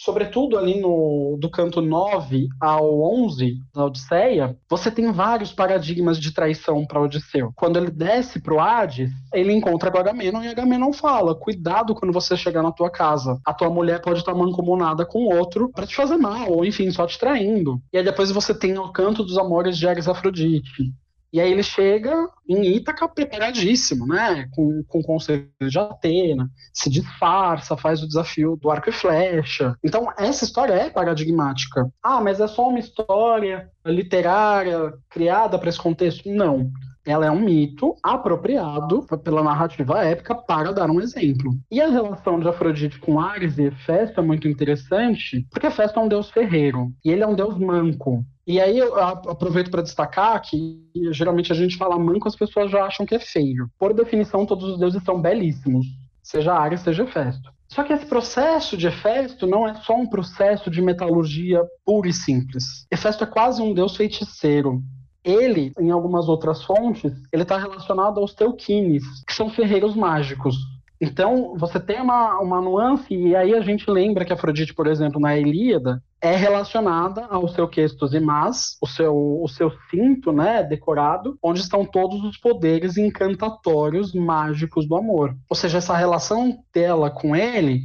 sobretudo ali no do canto 9 ao 11 da Odisseia, você tem vários paradigmas de traição para Odisseu. Quando ele desce para o Hades, ele encontra Agamenon e Agamenon fala: "Cuidado quando você chegar na tua casa. A tua mulher pode estar mancomunada com outro para te fazer mal, ou enfim, só te traindo". E aí depois você tem o canto dos amores de Ares Afrodite. E aí ele chega em Ítaca preparadíssimo, né? Com, com o conselho de Atena, se disfarça, faz o desafio do arco e flecha. Então, essa história é paradigmática. Ah, mas é só uma história literária criada para esse contexto? Não. Ela é um mito apropriado pela narrativa épica para dar um exemplo. E a relação de Afrodite com Ares e Hefesto é muito interessante, porque Hefesto é um deus ferreiro e ele é um deus manco. E aí eu aproveito para destacar que geralmente a gente fala manco, as pessoas já acham que é feio. Por definição, todos os deuses são belíssimos, seja Ares, seja Hefesto. Só que esse processo de Hefesto não é só um processo de metalurgia pura e simples. Hefesto é quase um deus feiticeiro. Ele, em algumas outras fontes, ele está relacionado aos Teuquines, que são ferreiros mágicos. Então, você tem uma, uma nuance, e aí a gente lembra que Afrodite, por exemplo, na Ilíada, é relacionada ao seu questos e mas, o seu, o seu cinto, né, decorado, onde estão todos os poderes encantatórios mágicos do amor. Ou seja, essa relação dela com ele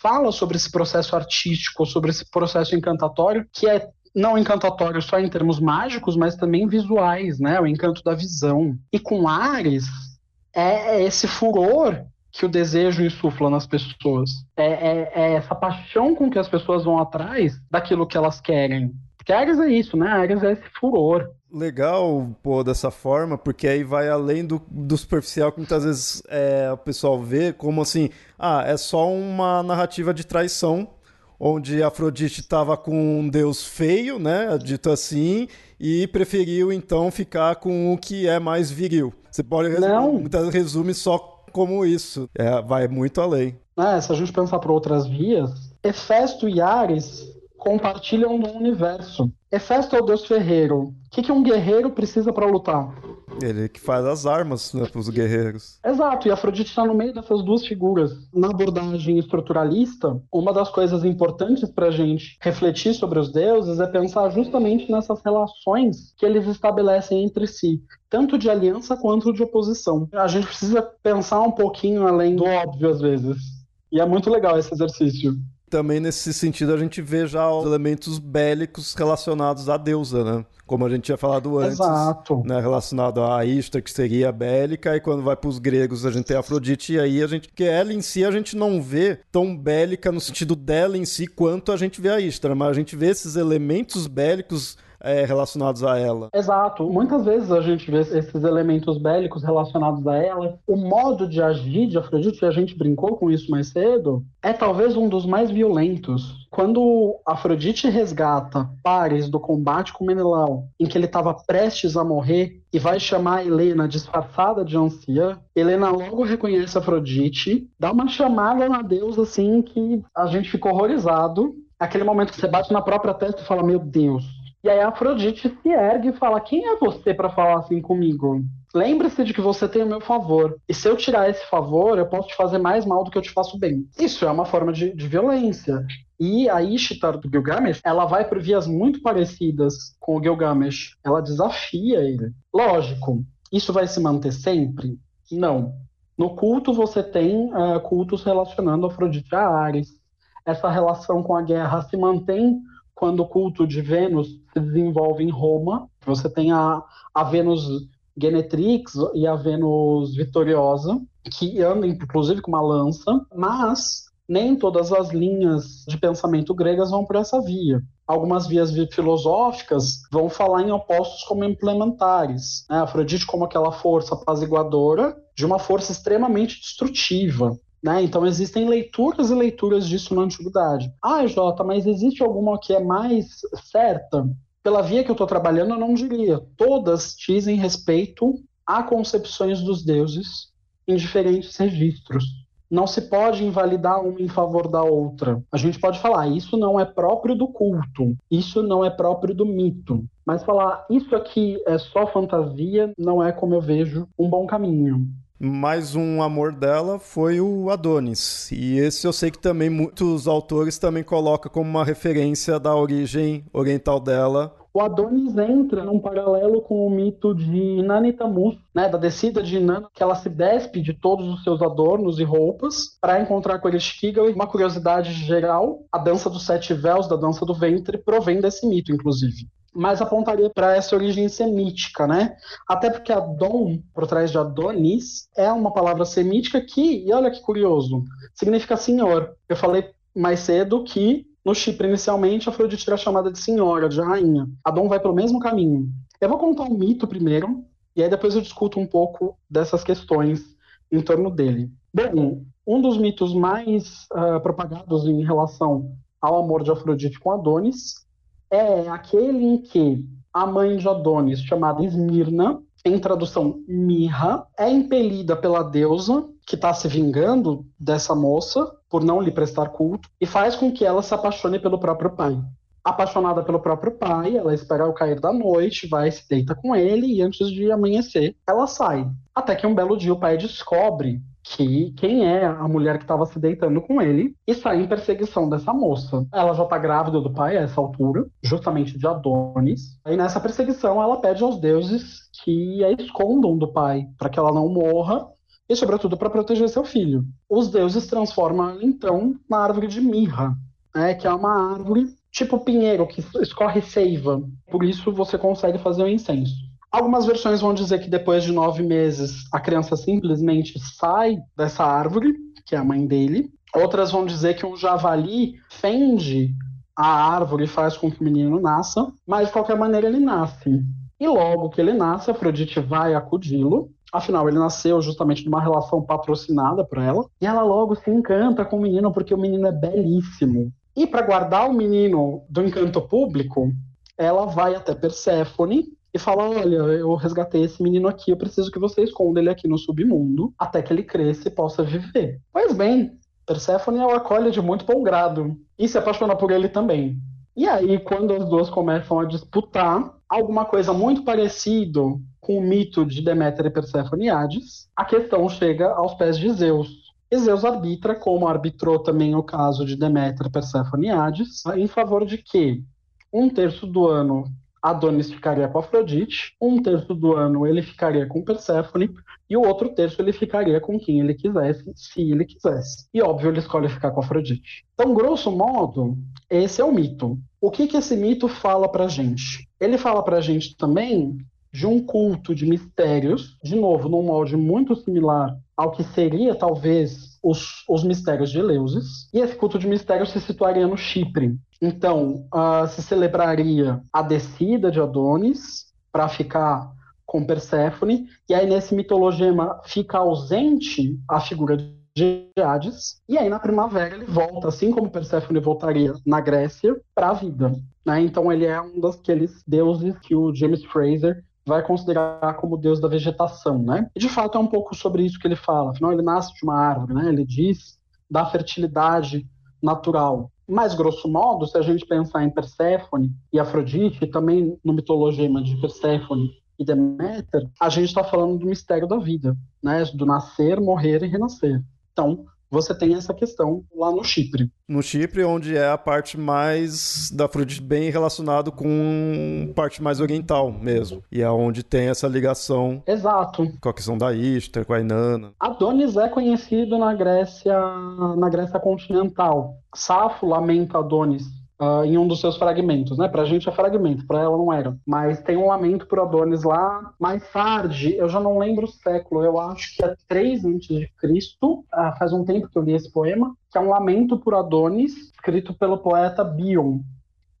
fala sobre esse processo artístico, sobre esse processo encantatório, que é não encantatório só em termos mágicos, mas também visuais, né, o encanto da visão. E com Ares, é esse furor que o desejo insufla nas pessoas. É, é, é, essa paixão com que as pessoas vão atrás daquilo que elas querem. Porque Ares é isso, né? Ares é esse furor. Legal, pô, dessa forma, porque aí vai além do, do superficial que muitas vezes é, o pessoal vê como assim, ah, é só uma narrativa de traição, onde Afrodite estava com um deus feio, né, dito assim, e preferiu então ficar com o que é mais viril. Você pode resumir, resume só como isso. É, vai muito além. É, se a gente pensar por outras vias, Hefesto e Ares compartilham um universo. Hefesto é o deus ferreiro. O que, que um guerreiro precisa para lutar? Ele que faz as armas né, para os guerreiros. Exato, e Afrodite está no meio dessas duas figuras. Na abordagem estruturalista, uma das coisas importantes para a gente refletir sobre os deuses é pensar justamente nessas relações que eles estabelecem entre si, tanto de aliança quanto de oposição. A gente precisa pensar um pouquinho além do óbvio às vezes. E é muito legal esse exercício. Também nesse sentido a gente vê já os elementos bélicos relacionados à deusa, né? Como a gente tinha falado antes, Exato. né, relacionado a Istra, que seria bélica, e quando vai para os gregos a gente tem Afrodite, e aí a gente, que ela em si a gente não vê tão bélica no sentido dela em si quanto a gente vê a Istra, mas a gente vê esses elementos bélicos é, relacionados a ela. Exato. Muitas vezes a gente vê esses elementos bélicos relacionados a ela. O modo de agir de Afrodite, e a gente brincou com isso mais cedo, é talvez um dos mais violentos. Quando Afrodite resgata Pares do combate com Menelau, em que ele estava prestes a morrer, e vai chamar Helena disfarçada de anciã, Helena logo reconhece Afrodite, dá uma chamada na deusa assim que a gente fica horrorizado. Aquele momento que você bate na própria testa e fala: Meu Deus, e aí a Afrodite se ergue e fala: Quem é você para falar assim comigo? Lembre-se de que você tem o meu favor. E se eu tirar esse favor, eu posso te fazer mais mal do que eu te faço bem. Isso é uma forma de, de violência. E a Ishtar do Gilgamesh, ela vai por vias muito parecidas com o Gilgamesh. Ela desafia ele. Lógico, isso vai se manter sempre? Não. No culto você tem uh, cultos relacionando Afrodite a Ares. Essa relação com a guerra se mantém quando o culto de Vênus se desenvolve em Roma. Você tem a, a Vênus Genetrix e a Vênus Vitoriosa, que andam inclusive com uma lança, mas nem todas as linhas de pensamento gregas vão por essa via. Algumas vias filosóficas vão falar em opostos como implementares. Né? Afrodite como aquela força apaziguadora de uma força extremamente destrutiva. Né? Então existem leituras e leituras disso na antiguidade. Ah, Jota, mas existe alguma que é mais certa? Pela via que eu estou trabalhando, eu não diria. Todas dizem respeito a concepções dos deuses em diferentes registros. Não se pode invalidar uma em favor da outra. A gente pode falar, isso não é próprio do culto, isso não é próprio do mito. Mas falar, isso aqui é só fantasia, não é como eu vejo um bom caminho. Mais um amor dela foi o Adonis. E esse eu sei que também muitos autores também colocam como uma referência da origem oriental dela. O Adonis entra num paralelo com o mito de Inanitamus, né, da descida de Inanna, que ela se despe de todos os seus adornos e roupas para encontrar com Ereshkigal. Uma curiosidade geral, a dança dos sete véus, da dança do ventre, provém desse mito, inclusive mas apontaria para essa origem semítica, né? Até porque Adon, por trás de Adonis, é uma palavra semítica que, e olha que curioso, significa senhor. Eu falei mais cedo que no Chipre, inicialmente, Afrodite era chamada de senhora, de rainha. Adon vai pelo mesmo caminho. Eu vou contar um mito primeiro, e aí depois eu discuto um pouco dessas questões em torno dele. Bem, um dos mitos mais uh, propagados em relação ao amor de Afrodite com Adonis é aquele em que a mãe de Adonis, chamada Esmirna, em tradução Mirra, é impelida pela deusa que está se vingando dessa moça por não lhe prestar culto e faz com que ela se apaixone pelo próprio pai. Apaixonada pelo próprio pai, ela espera o cair da noite, vai se deita com ele e antes de amanhecer, ela sai. Até que um belo dia o pai descobre que quem é a mulher que estava se deitando com ele e sai em perseguição dessa moça. Ela já está grávida do pai a essa altura, justamente de Adonis. E nessa perseguição ela pede aos deuses que a escondam do pai, para que ela não morra e, sobretudo, para proteger seu filho. Os deuses transformam então na árvore de mirra, né, que é uma árvore tipo pinheiro que escorre seiva. Por isso você consegue fazer o incenso. Algumas versões vão dizer que depois de nove meses a criança simplesmente sai dessa árvore, que é a mãe dele. Outras vão dizer que um javali fende a árvore e faz com que o menino nasça, mas de qualquer maneira ele nasce. E logo que ele nasce, Afrodite vai acudi-lo. Afinal, ele nasceu justamente de uma relação patrocinada por ela. E ela logo se encanta com o menino porque o menino é belíssimo. E para guardar o menino do encanto público, ela vai até Perséfone e fala: Olha, eu resgatei esse menino aqui, eu preciso que você esconda ele aqui no submundo até que ele cresça e possa viver. Pois bem, Persephone o acolhe de muito bom grado e se apaixona por ele também. E aí, quando as duas começam a disputar, alguma coisa muito parecido com o mito de Deméter e Perséfone e Hades, a questão chega aos pés de Zeus. E Zeus arbitra, como arbitrou também o caso de Deméter, Perséfone e Hades, em favor de que um terço do ano Adonis ficaria com Afrodite, um terço do ano ele ficaria com Perséfone e o outro terço ele ficaria com quem ele quisesse, se ele quisesse. E óbvio, ele escolhe ficar com Afrodite. Então, grosso modo, esse é o mito. O que, que esse mito fala pra gente? Ele fala pra gente também de um culto de mistérios, de novo, num molde muito similar ao que seria talvez os, os mistérios de Eleusis, e esse culto de mistérios se situaria no Chipre. Então, uh, se celebraria a descida de Adonis para ficar com Perséfone, e aí nesse mitologema fica ausente a figura de Hades, e aí na primavera ele volta, assim como Perséfone voltaria na Grécia, para a vida. Né? Então ele é um daqueles deuses que o James Fraser vai considerar como deus da vegetação, né? E de fato é um pouco sobre isso que ele fala. Afinal, ele nasce de uma árvore, né? Ele diz da fertilidade natural. Mas, grosso modo, se a gente pensar em Perséfone e Afrodite, e também no mitologema de Perséfone e Deméter, a gente está falando do mistério da vida, né? Do nascer, morrer e renascer. Então, você tem essa questão lá no Chipre. No Chipre, onde é a parte mais da Afrodite bem relacionado com parte mais oriental mesmo. E é onde tem essa ligação. Exato. Com a questão da Ishtar, com a Inanna. Adonis é conhecido na Grécia, na Grécia continental. Safo lamenta Adonis uh, em um dos seus fragmentos, né? Pra gente é fragmento, pra ela não era. Mas tem um lamento por Adonis lá. Mais tarde, eu já não lembro o século, eu acho que é 3 antes de Cristo. Uh, faz um tempo que eu li esse poema, que é um lamento por Adonis, escrito pelo poeta Bion.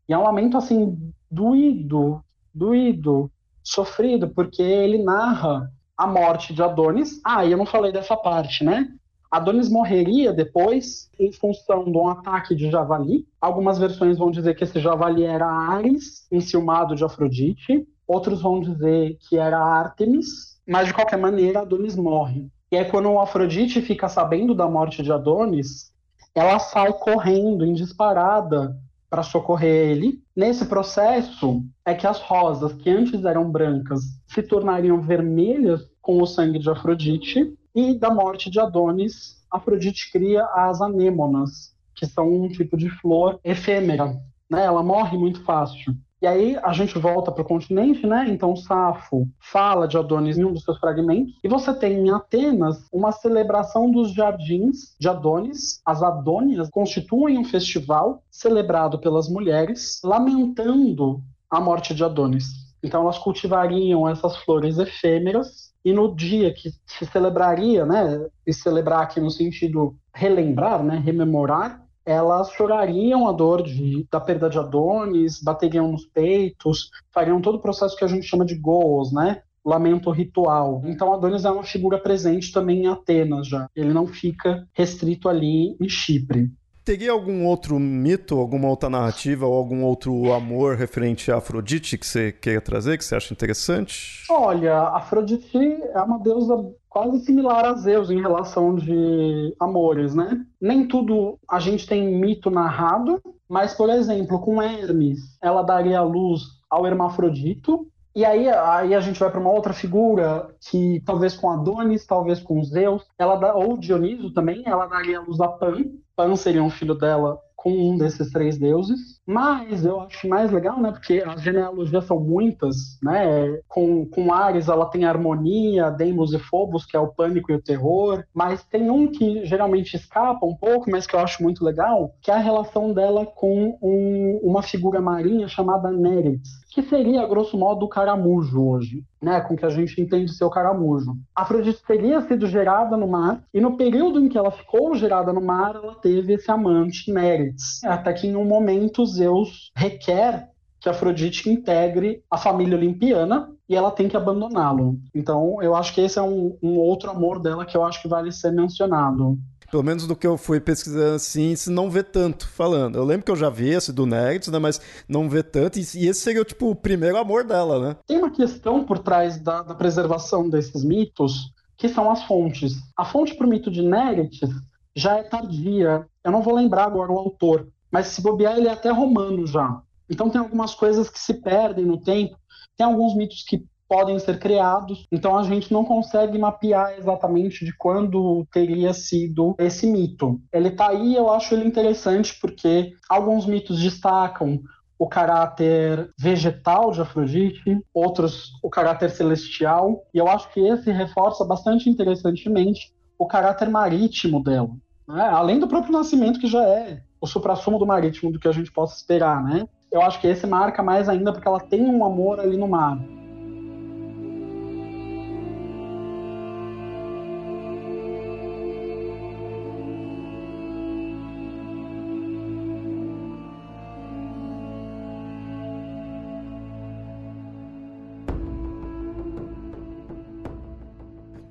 E é um lamento assim doído, doído, sofrido, porque ele narra a morte de Adonis. Ah, e eu não falei dessa parte, né? Adonis morreria depois em função de um ataque de javali. Algumas versões vão dizer que esse javali era Ares, enciumado de Afrodite. Outros vão dizer que era Ártemis. Mas, de qualquer maneira, Adonis morre. E é quando Afrodite fica sabendo da morte de Adonis, ela sai correndo em disparada para socorrer ele. Nesse processo é que as rosas que antes eram brancas se tornariam vermelhas com o sangue de Afrodite e da morte de Adonis, Afrodite cria as anêmonas, que são um tipo de flor efêmera. Né? Ela morre muito fácil. E aí a gente volta para o continente, né? Então Safo fala de Adonis em um dos seus fragmentos. E você tem em Atenas uma celebração dos jardins de Adonis. As Adônias constituem um festival celebrado pelas mulheres, lamentando a morte de Adonis. Então elas cultivariam essas flores efêmeras e no dia que se celebraria, né, e celebrar aqui no sentido relembrar, né, rememorar, elas chorariam a dor de, da perda de Adonis, bateriam nos peitos, fariam todo o processo que a gente chama de goals, né, lamento ritual. Então Adonis é uma figura presente também em Atenas já. Ele não fica restrito ali em Chipre. Teria algum outro mito, alguma outra narrativa ou algum outro amor referente a Afrodite que você queira trazer, que você acha interessante? Olha, Afrodite é uma deusa quase similar a Zeus em relação de amores, né? Nem tudo a gente tem mito narrado, mas, por exemplo, com Hermes, ela daria luz ao hermafrodito, e aí, aí a gente vai para uma outra figura que talvez com Adonis, talvez com Zeus, ela dá, ou Dioniso também, ela daria luz a Pan, Pan seria um filho dela com um desses três deuses. Mas eu acho mais legal, né? Porque as genealogias são muitas, né? Com, com Ares ela tem a harmonia, Deimos e Phobos, que é o pânico e o terror. Mas tem um que geralmente escapa um pouco, mas que eu acho muito legal, que é a relação dela com um, uma figura marinha chamada Nereid que seria, grosso modo, o caramujo hoje, né? Com que a gente entende ser o caramujo. Afrodite teria sido gerada no mar, e no período em que ela ficou gerada no mar, ela teve esse amante, Nereis. Até que em um momento Zeus requer que Afrodite integre a família olimpiana e ela tem que abandoná-lo. Então, eu acho que esse é um, um outro amor dela que eu acho que vale ser mencionado pelo menos do que eu fui pesquisando assim, se não vê tanto falando. Eu lembro que eu já vi esse do Nerds, né, mas não vê tanto, e esse seria tipo o primeiro amor dela, né? Tem uma questão por trás da, da preservação desses mitos, que são as fontes. A fonte para o mito de Neretes já é tardia, eu não vou lembrar agora o autor, mas se bobear ele é até romano já. Então tem algumas coisas que se perdem no tempo, tem alguns mitos que podem ser criados. Então a gente não consegue mapear exatamente de quando teria sido esse mito. Ele está aí, eu acho ele interessante porque alguns mitos destacam o caráter vegetal de Afrodite, outros o caráter celestial, e eu acho que esse reforça bastante interessantemente o caráter marítimo dela. Né? Além do próprio nascimento, que já é o suprassumo do marítimo do que a gente possa esperar, né? Eu acho que esse marca mais ainda porque ela tem um amor ali no mar.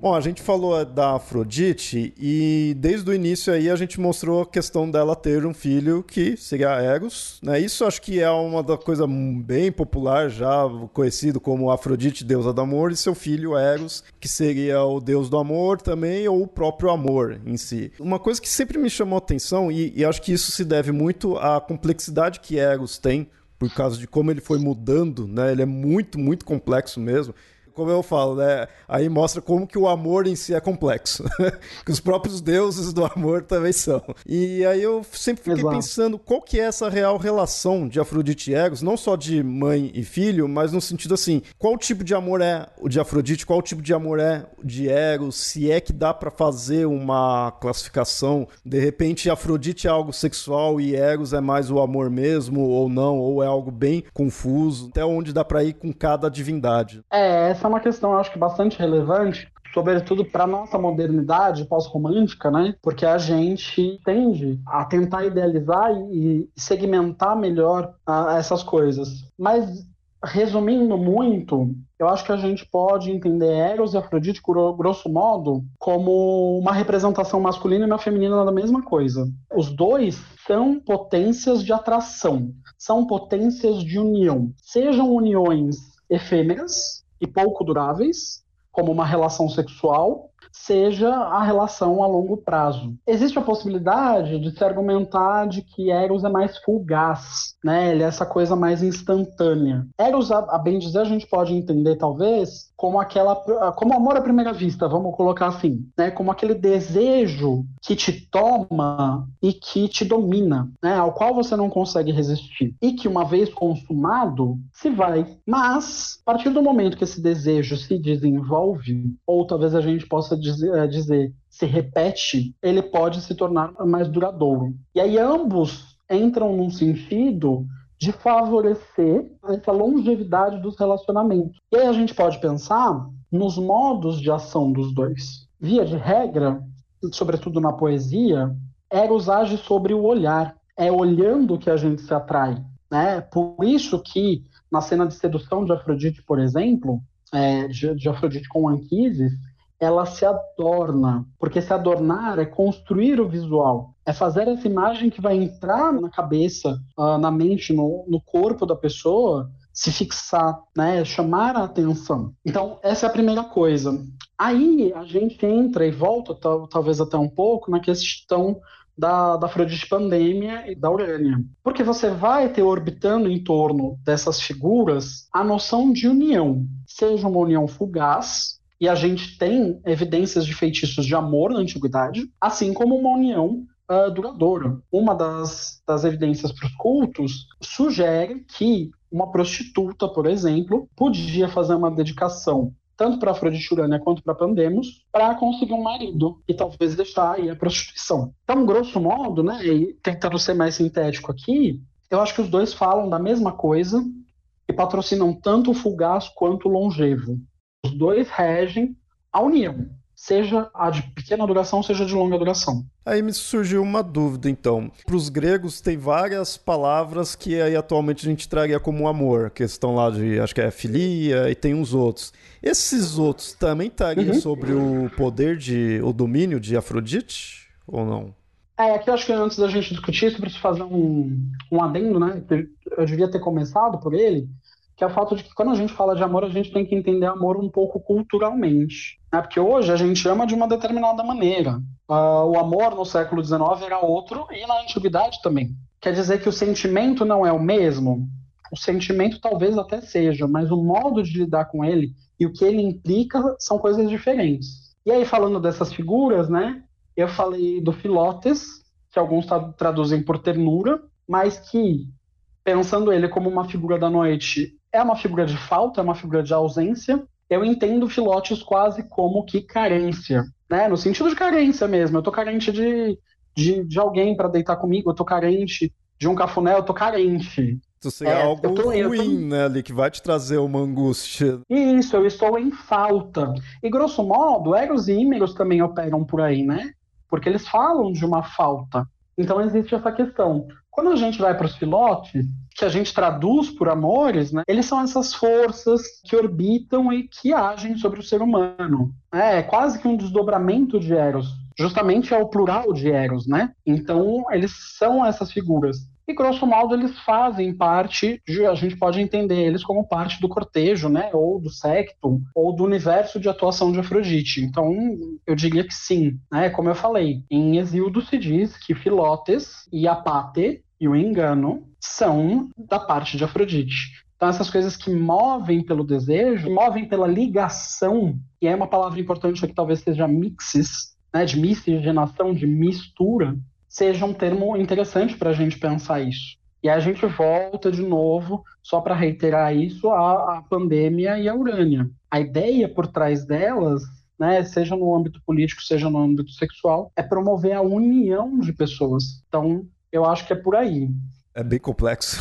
Bom, a gente falou da Afrodite e desde o início aí a gente mostrou a questão dela ter um filho que seria Eros, né? Isso acho que é uma da coisa bem popular já conhecido como Afrodite, deusa do amor, e seu filho Eros, que seria o deus do amor também ou o próprio amor em si. Uma coisa que sempre me chamou atenção e, e acho que isso se deve muito à complexidade que Eros tem por causa de como ele foi mudando, né? Ele é muito, muito complexo mesmo como eu falo, né? Aí mostra como que o amor em si é complexo. que os próprios deuses do amor também são. E aí eu sempre fiquei Exato. pensando qual que é essa real relação de Afrodite e Eros, não só de mãe e filho, mas no sentido assim, qual tipo de amor é o de Afrodite, qual tipo de amor é o de Eros, se é que dá para fazer uma classificação, de repente Afrodite é algo sexual e Eros é mais o amor mesmo ou não, ou é algo bem confuso, até onde dá para ir com cada divindade. É, essa uma questão, eu acho que bastante relevante, sobretudo para nossa modernidade pós-romântica, né? Porque a gente tende a tentar idealizar e segmentar melhor uh, essas coisas. Mas resumindo muito, eu acho que a gente pode entender Eros e Afrodite, grosso modo, como uma representação masculina e uma feminina da mesma coisa. Os dois são potências de atração, são potências de união. Sejam uniões efêmeras, e pouco duráveis, como uma relação sexual, seja a relação a longo prazo. Existe a possibilidade de se argumentar de que Eros é mais fugaz, né? Ele é essa coisa mais instantânea. Eros, a, bem dizer, a gente pode entender talvez como aquela, como amor à primeira vista, vamos colocar assim, né? Como aquele desejo que te toma e que te domina, né? Ao qual você não consegue resistir e que uma vez consumado se vai. Mas a partir do momento que esse desejo se desenvolve, ou talvez a gente possa dizer, é, dizer se repete, ele pode se tornar mais duradouro. E aí ambos entram num sentido de favorecer essa longevidade dos relacionamentos. E aí a gente pode pensar nos modos de ação dos dois. Via de regra, sobretudo na poesia, Eros age sobre o olhar. É olhando que a gente se atrai. Né? Por isso que na cena de sedução de Afrodite, por exemplo, é, de, de Afrodite com Anquises, ela se adorna, porque se adornar é construir o visual, é fazer essa imagem que vai entrar na cabeça, uh, na mente, no, no corpo da pessoa, se fixar, né, chamar a atenção. Então, essa é a primeira coisa. Aí a gente entra e volta, talvez até um pouco, na questão da, da Afrodite Pandemia e da Urânia. Porque você vai ter orbitando em torno dessas figuras a noção de união, seja uma união fugaz, e a gente tem evidências de feitiços de amor na antiguidade, assim como uma união uh, duradoura. Uma das, das evidências para os cultos sugere que uma prostituta, por exemplo, podia fazer uma dedicação tanto para Afrodite Urânia quanto para Pandemos, para conseguir um marido e talvez deixar aí a prostituição. Então, grosso modo, né, e tentando ser mais sintético aqui, eu acho que os dois falam da mesma coisa e patrocinam tanto o fugaz quanto o longevo. Os dois regem a união, seja a de pequena duração, seja de longa duração. Aí me surgiu uma dúvida, então. Para os gregos tem várias palavras que aí atualmente a gente traria como amor, questão lá de, acho que é filia e tem uns outros. Esses outros também estariam uhum. sobre o poder de, o domínio de Afrodite ou não? É, aqui eu acho que antes da gente discutir isso, preciso fazer um, um adendo, né? Eu devia ter começado por ele, que é o fato de que quando a gente fala de amor, a gente tem que entender amor um pouco culturalmente. Né? Porque hoje a gente ama de uma determinada maneira. Uh, o amor no século XIX era outro e na antiguidade também. Quer dizer que o sentimento não é o mesmo? O sentimento talvez até seja, mas o modo de lidar com ele e o que ele implica são coisas diferentes. E aí, falando dessas figuras, né? Eu falei do Filotes, que alguns traduzem por ternura, mas que pensando ele como uma figura da noite, é uma figura de falta, é uma figura de ausência. Eu entendo Filotes quase como que carência, né? No sentido de carência mesmo. Eu tô carente de, de, de alguém para deitar comigo, eu tô carente de um cafuné, eu tô carente. Isso seria é, algo tô, ruim, tô... né, ali, que vai te trazer uma angústia. Isso, eu estou em falta. E, grosso modo, Eros e Ímeros também operam por aí, né? Porque eles falam de uma falta. Então, existe essa questão. Quando a gente vai para os filotes, que a gente traduz por amores, né, eles são essas forças que orbitam e que agem sobre o ser humano. É quase que um desdobramento de Eros. Justamente é o plural de Eros, né? Então, eles são essas figuras. E, grosso modo, eles fazem parte, de, a gente pode entender eles como parte do cortejo, né? Ou do secto, ou do universo de atuação de Afrodite. Então, eu diria que sim, né? Como eu falei, em Exildo se diz que Filotes e Apate e o engano são da parte de Afrodite. Então, essas coisas que movem pelo desejo, movem pela ligação, e é uma palavra importante aqui, talvez seja mixes, né, de miscigenação, de mistura, seja um termo interessante para a gente pensar isso. E a gente volta de novo, só para reiterar isso, a, a pandemia e a Urânia. A ideia por trás delas, né, seja no âmbito político, seja no âmbito sexual, é promover a união de pessoas. Então, eu acho que é por aí. É bem complexo.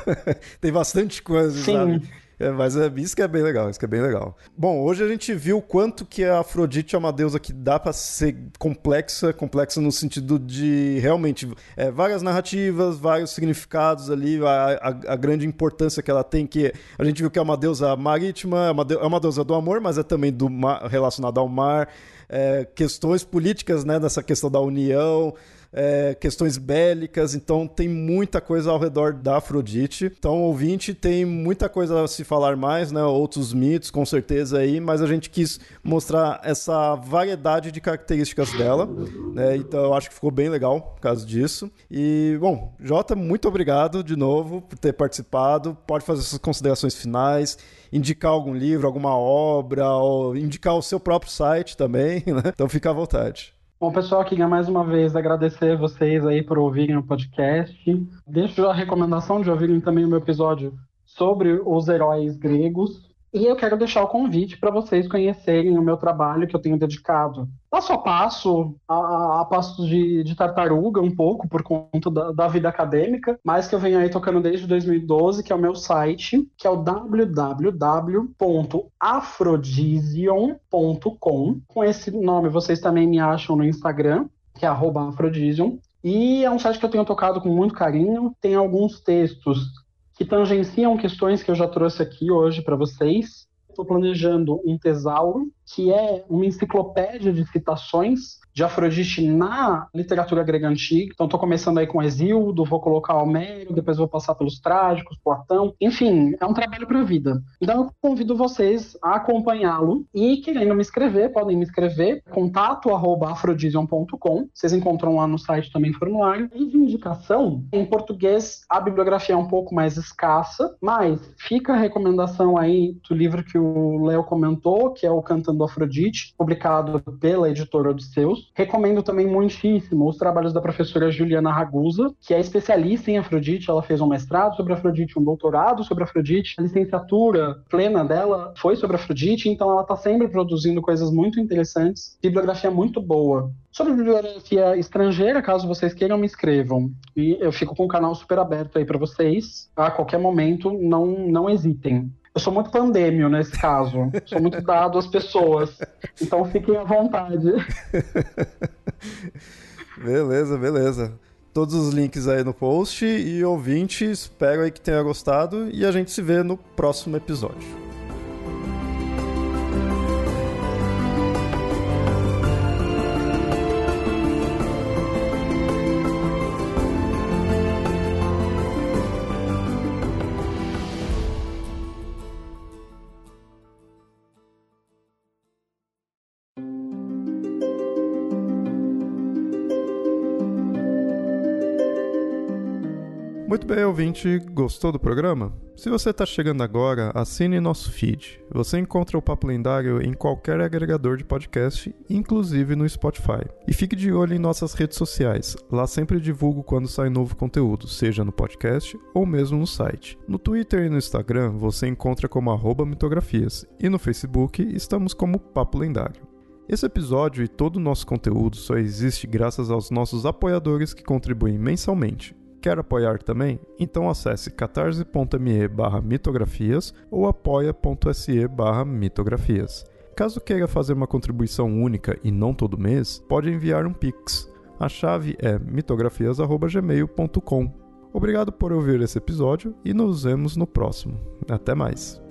Tem bastante coisa, Sim. sabe? É, mas é, isso que é bem legal, isso que é bem legal. Bom, hoje a gente viu o quanto que a Afrodite é uma deusa que dá para ser complexa, complexa no sentido de realmente é, várias narrativas, vários significados ali, a, a, a, grande importância que ela tem, que a gente viu que é uma deusa marítima, é uma, de, é uma deusa do amor, mas é também do mar, relacionada ao mar, é, questões políticas, né, nessa questão da união, é, questões bélicas, então tem muita coisa ao redor da Afrodite. Então, ouvinte, tem muita coisa a se falar mais, né? Outros mitos, com certeza aí, mas a gente quis mostrar essa variedade de características dela, né? Então, eu acho que ficou bem legal por causa disso. E, bom, Jota, muito obrigado de novo por ter participado. Pode fazer suas considerações finais indicar algum livro, alguma obra, ou indicar o seu próprio site também, né? Então fica à vontade. Bom, pessoal, queria mais uma vez agradecer vocês aí por ouvirem o podcast. Deixo a recomendação de ouvirem também o meu episódio sobre os heróis gregos. E eu quero deixar o convite para vocês conhecerem o meu trabalho que eu tenho dedicado passo a passo, a, a passos de, de, tartaruga um pouco por conta da, da, vida acadêmica, mas que eu venho aí tocando desde 2012, que é o meu site, que é o www.afrodision.com. Com esse nome vocês também me acham no Instagram, que é afrodision. E é um site que eu tenho tocado com muito carinho. Tem alguns textos que tangenciam questões que eu já trouxe aqui hoje para vocês. Estou planejando um tesauro, que é uma enciclopédia de citações de Afrodite na literatura grega antiga. Então, estou começando aí com Exildo, vou colocar Homero, depois vou passar pelos trágicos, Platão. Enfim, é um trabalho para a vida. Então, eu convido vocês a acompanhá-lo e, querendo me escrever, podem me escrever, contato.afrodision.com. Vocês encontram lá no site também formulário. E de indicação, em português, a bibliografia é um pouco mais escassa, mas fica a recomendação aí do livro que o Léo comentou, que é o Cantando Afrodite, publicado pela editora Odisseus. Recomendo também muitíssimo os trabalhos da professora Juliana Ragusa, que é especialista em Afrodite. Ela fez um mestrado sobre Afrodite, um doutorado sobre Afrodite. A licenciatura plena dela foi sobre Afrodite, então ela está sempre produzindo coisas muito interessantes. Bibliografia muito boa. Sobre bibliografia estrangeira, caso vocês queiram, me escrevam. E eu fico com o canal super aberto aí para vocês. A qualquer momento, não, não hesitem. Eu sou muito pandêmio nesse caso. sou muito dado às pessoas. Então fiquem à vontade. beleza, beleza. Todos os links aí no post e ouvinte, espero aí que tenha gostado e a gente se vê no próximo episódio. Bem, ouvinte, gostou do programa? Se você está chegando agora, assine nosso feed. Você encontra o Papo Lendário em qualquer agregador de podcast, inclusive no Spotify. E fique de olho em nossas redes sociais. Lá sempre divulgo quando sai novo conteúdo, seja no podcast ou mesmo no site. No Twitter e no Instagram você encontra como mitografias e no Facebook estamos como Papo Lendário. Esse episódio e todo o nosso conteúdo só existe graças aos nossos apoiadores que contribuem mensalmente. Quer apoiar também? Então acesse catarse.me mitografias ou apoia.se mitografias. Caso queira fazer uma contribuição única e não todo mês, pode enviar um Pix. A chave é mitografias.gmail.com. Obrigado por ouvir esse episódio e nos vemos no próximo. Até mais!